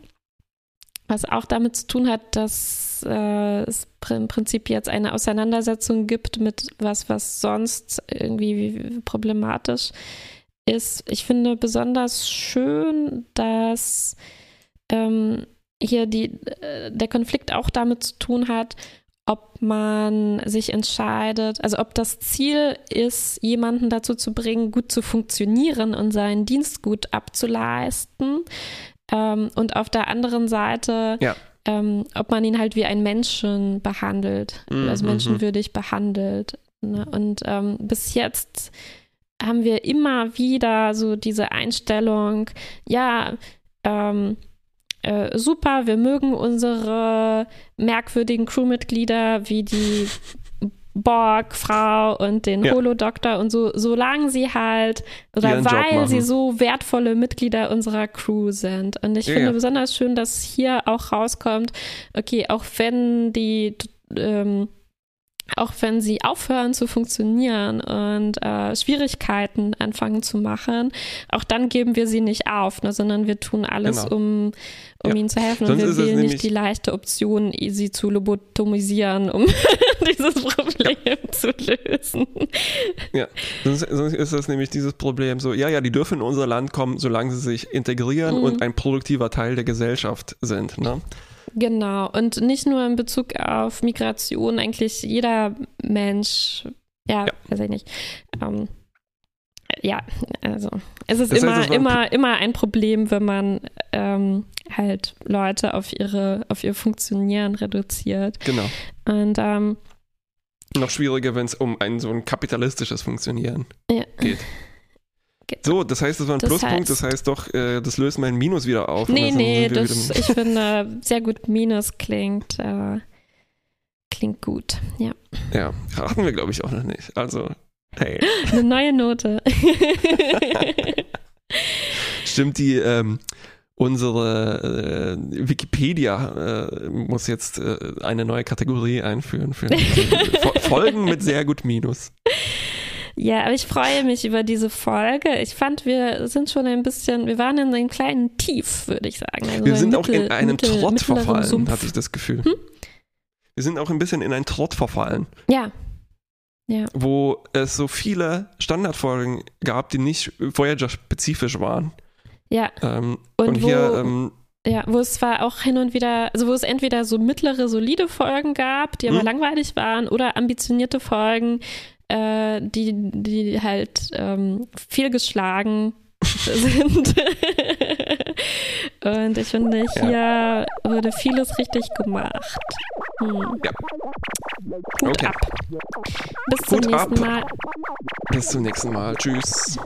was auch damit zu tun hat, dass äh, es im Prinzip jetzt eine Auseinandersetzung gibt mit was, was sonst irgendwie problematisch ist. Ich finde besonders schön, dass ähm, hier die, äh, der Konflikt auch damit zu tun hat, ob man sich entscheidet, also ob das Ziel ist, jemanden dazu zu bringen, gut zu funktionieren und seinen Dienst gut abzuleisten. Ähm, und auf der anderen Seite, Ja. ähm, ob man ihn halt wie ein Menschen behandelt, Mhm, also mhm. menschenwürdig behandelt. Ne? Und ähm, bis jetzt haben wir immer wieder so diese Einstellung, ja, ähm, äh, super, wir mögen unsere merkwürdigen Crewmitglieder wie die Borg-Frau und den Ja. Holodoktor und so, solange sie halt, oder Ihren weil sie so wertvolle Mitglieder unserer Crew sind. Und ich Ja, finde ja. besonders schön, dass hier auch rauskommt, okay, auch wenn die ähm, auch wenn sie aufhören zu funktionieren und äh, Schwierigkeiten anfangen zu machen, auch dann geben wir sie nicht auf, ne, sondern wir tun alles, Genau. um, um Ja. ihnen zu helfen. Sonst und wir wählen nicht die leichte Option, sie zu lobotomisieren, um dieses Problem zu lösen. Ja, sonst, sonst ist das nämlich dieses Problem so, ja, ja, die dürfen in unser Land kommen, solange sie sich integrieren Mhm. und ein produktiver Teil der Gesellschaft sind. Ne? Genau. Und nicht nur in Bezug auf Migration, eigentlich jeder Mensch, ja, Ja. weiß ich nicht. Ähm, ja, also es ist Das heißt, immer, war- immer, immer ein Problem, wenn man ähm, halt Leute auf ihre, auf ihr Funktionieren reduziert. Genau. Und ähm, Noch schwieriger, wenn es um ein so ein kapitalistisches Funktionieren Ja. geht. So, das heißt, das war ein Das Pluspunkt, heißt- das heißt doch, äh, das löst mein Minus wieder auf. nee, nee, das, ich finde, sehr gut Minus klingt, äh, klingt gut. Ja. ja, hatten wir, glaube ich, auch noch nicht. Also, hey. Eine neue Note. Stimmt die ähm, unsere äh, Wikipedia äh, muss jetzt äh, eine neue Kategorie einführen für Folgen mit sehr gut Minus. Ja, aber ich freue mich über diese Folge. Ich fand, wir sind schon ein bisschen, wir waren in einem kleinen Tief, würde ich sagen. Also wir sind Mittel, auch in einen Mittel, Trott verfallen, Sumpf. hatte ich das Gefühl. Hm? Wir sind auch ein bisschen in einen Trott verfallen. Ja. Ja. Wo es so viele Standardfolgen gab, die nicht Voyager-spezifisch waren. Ja. Ähm, und, und, hier. Wo, ähm, ja, wo es zwar auch hin und wieder, also wo es entweder so mittlere, solide Folgen gab, die aber hm? langweilig waren, oder ambitionierte Folgen, äh, die, die halt ähm, fehlgeschlagen sind. und ich finde, hier ja. wurde vieles richtig gemacht. Hm. Ja. Gut okay. ab. Bis Gut zum nächsten ab. Mal. Bis zum nächsten Mal. Tschüss.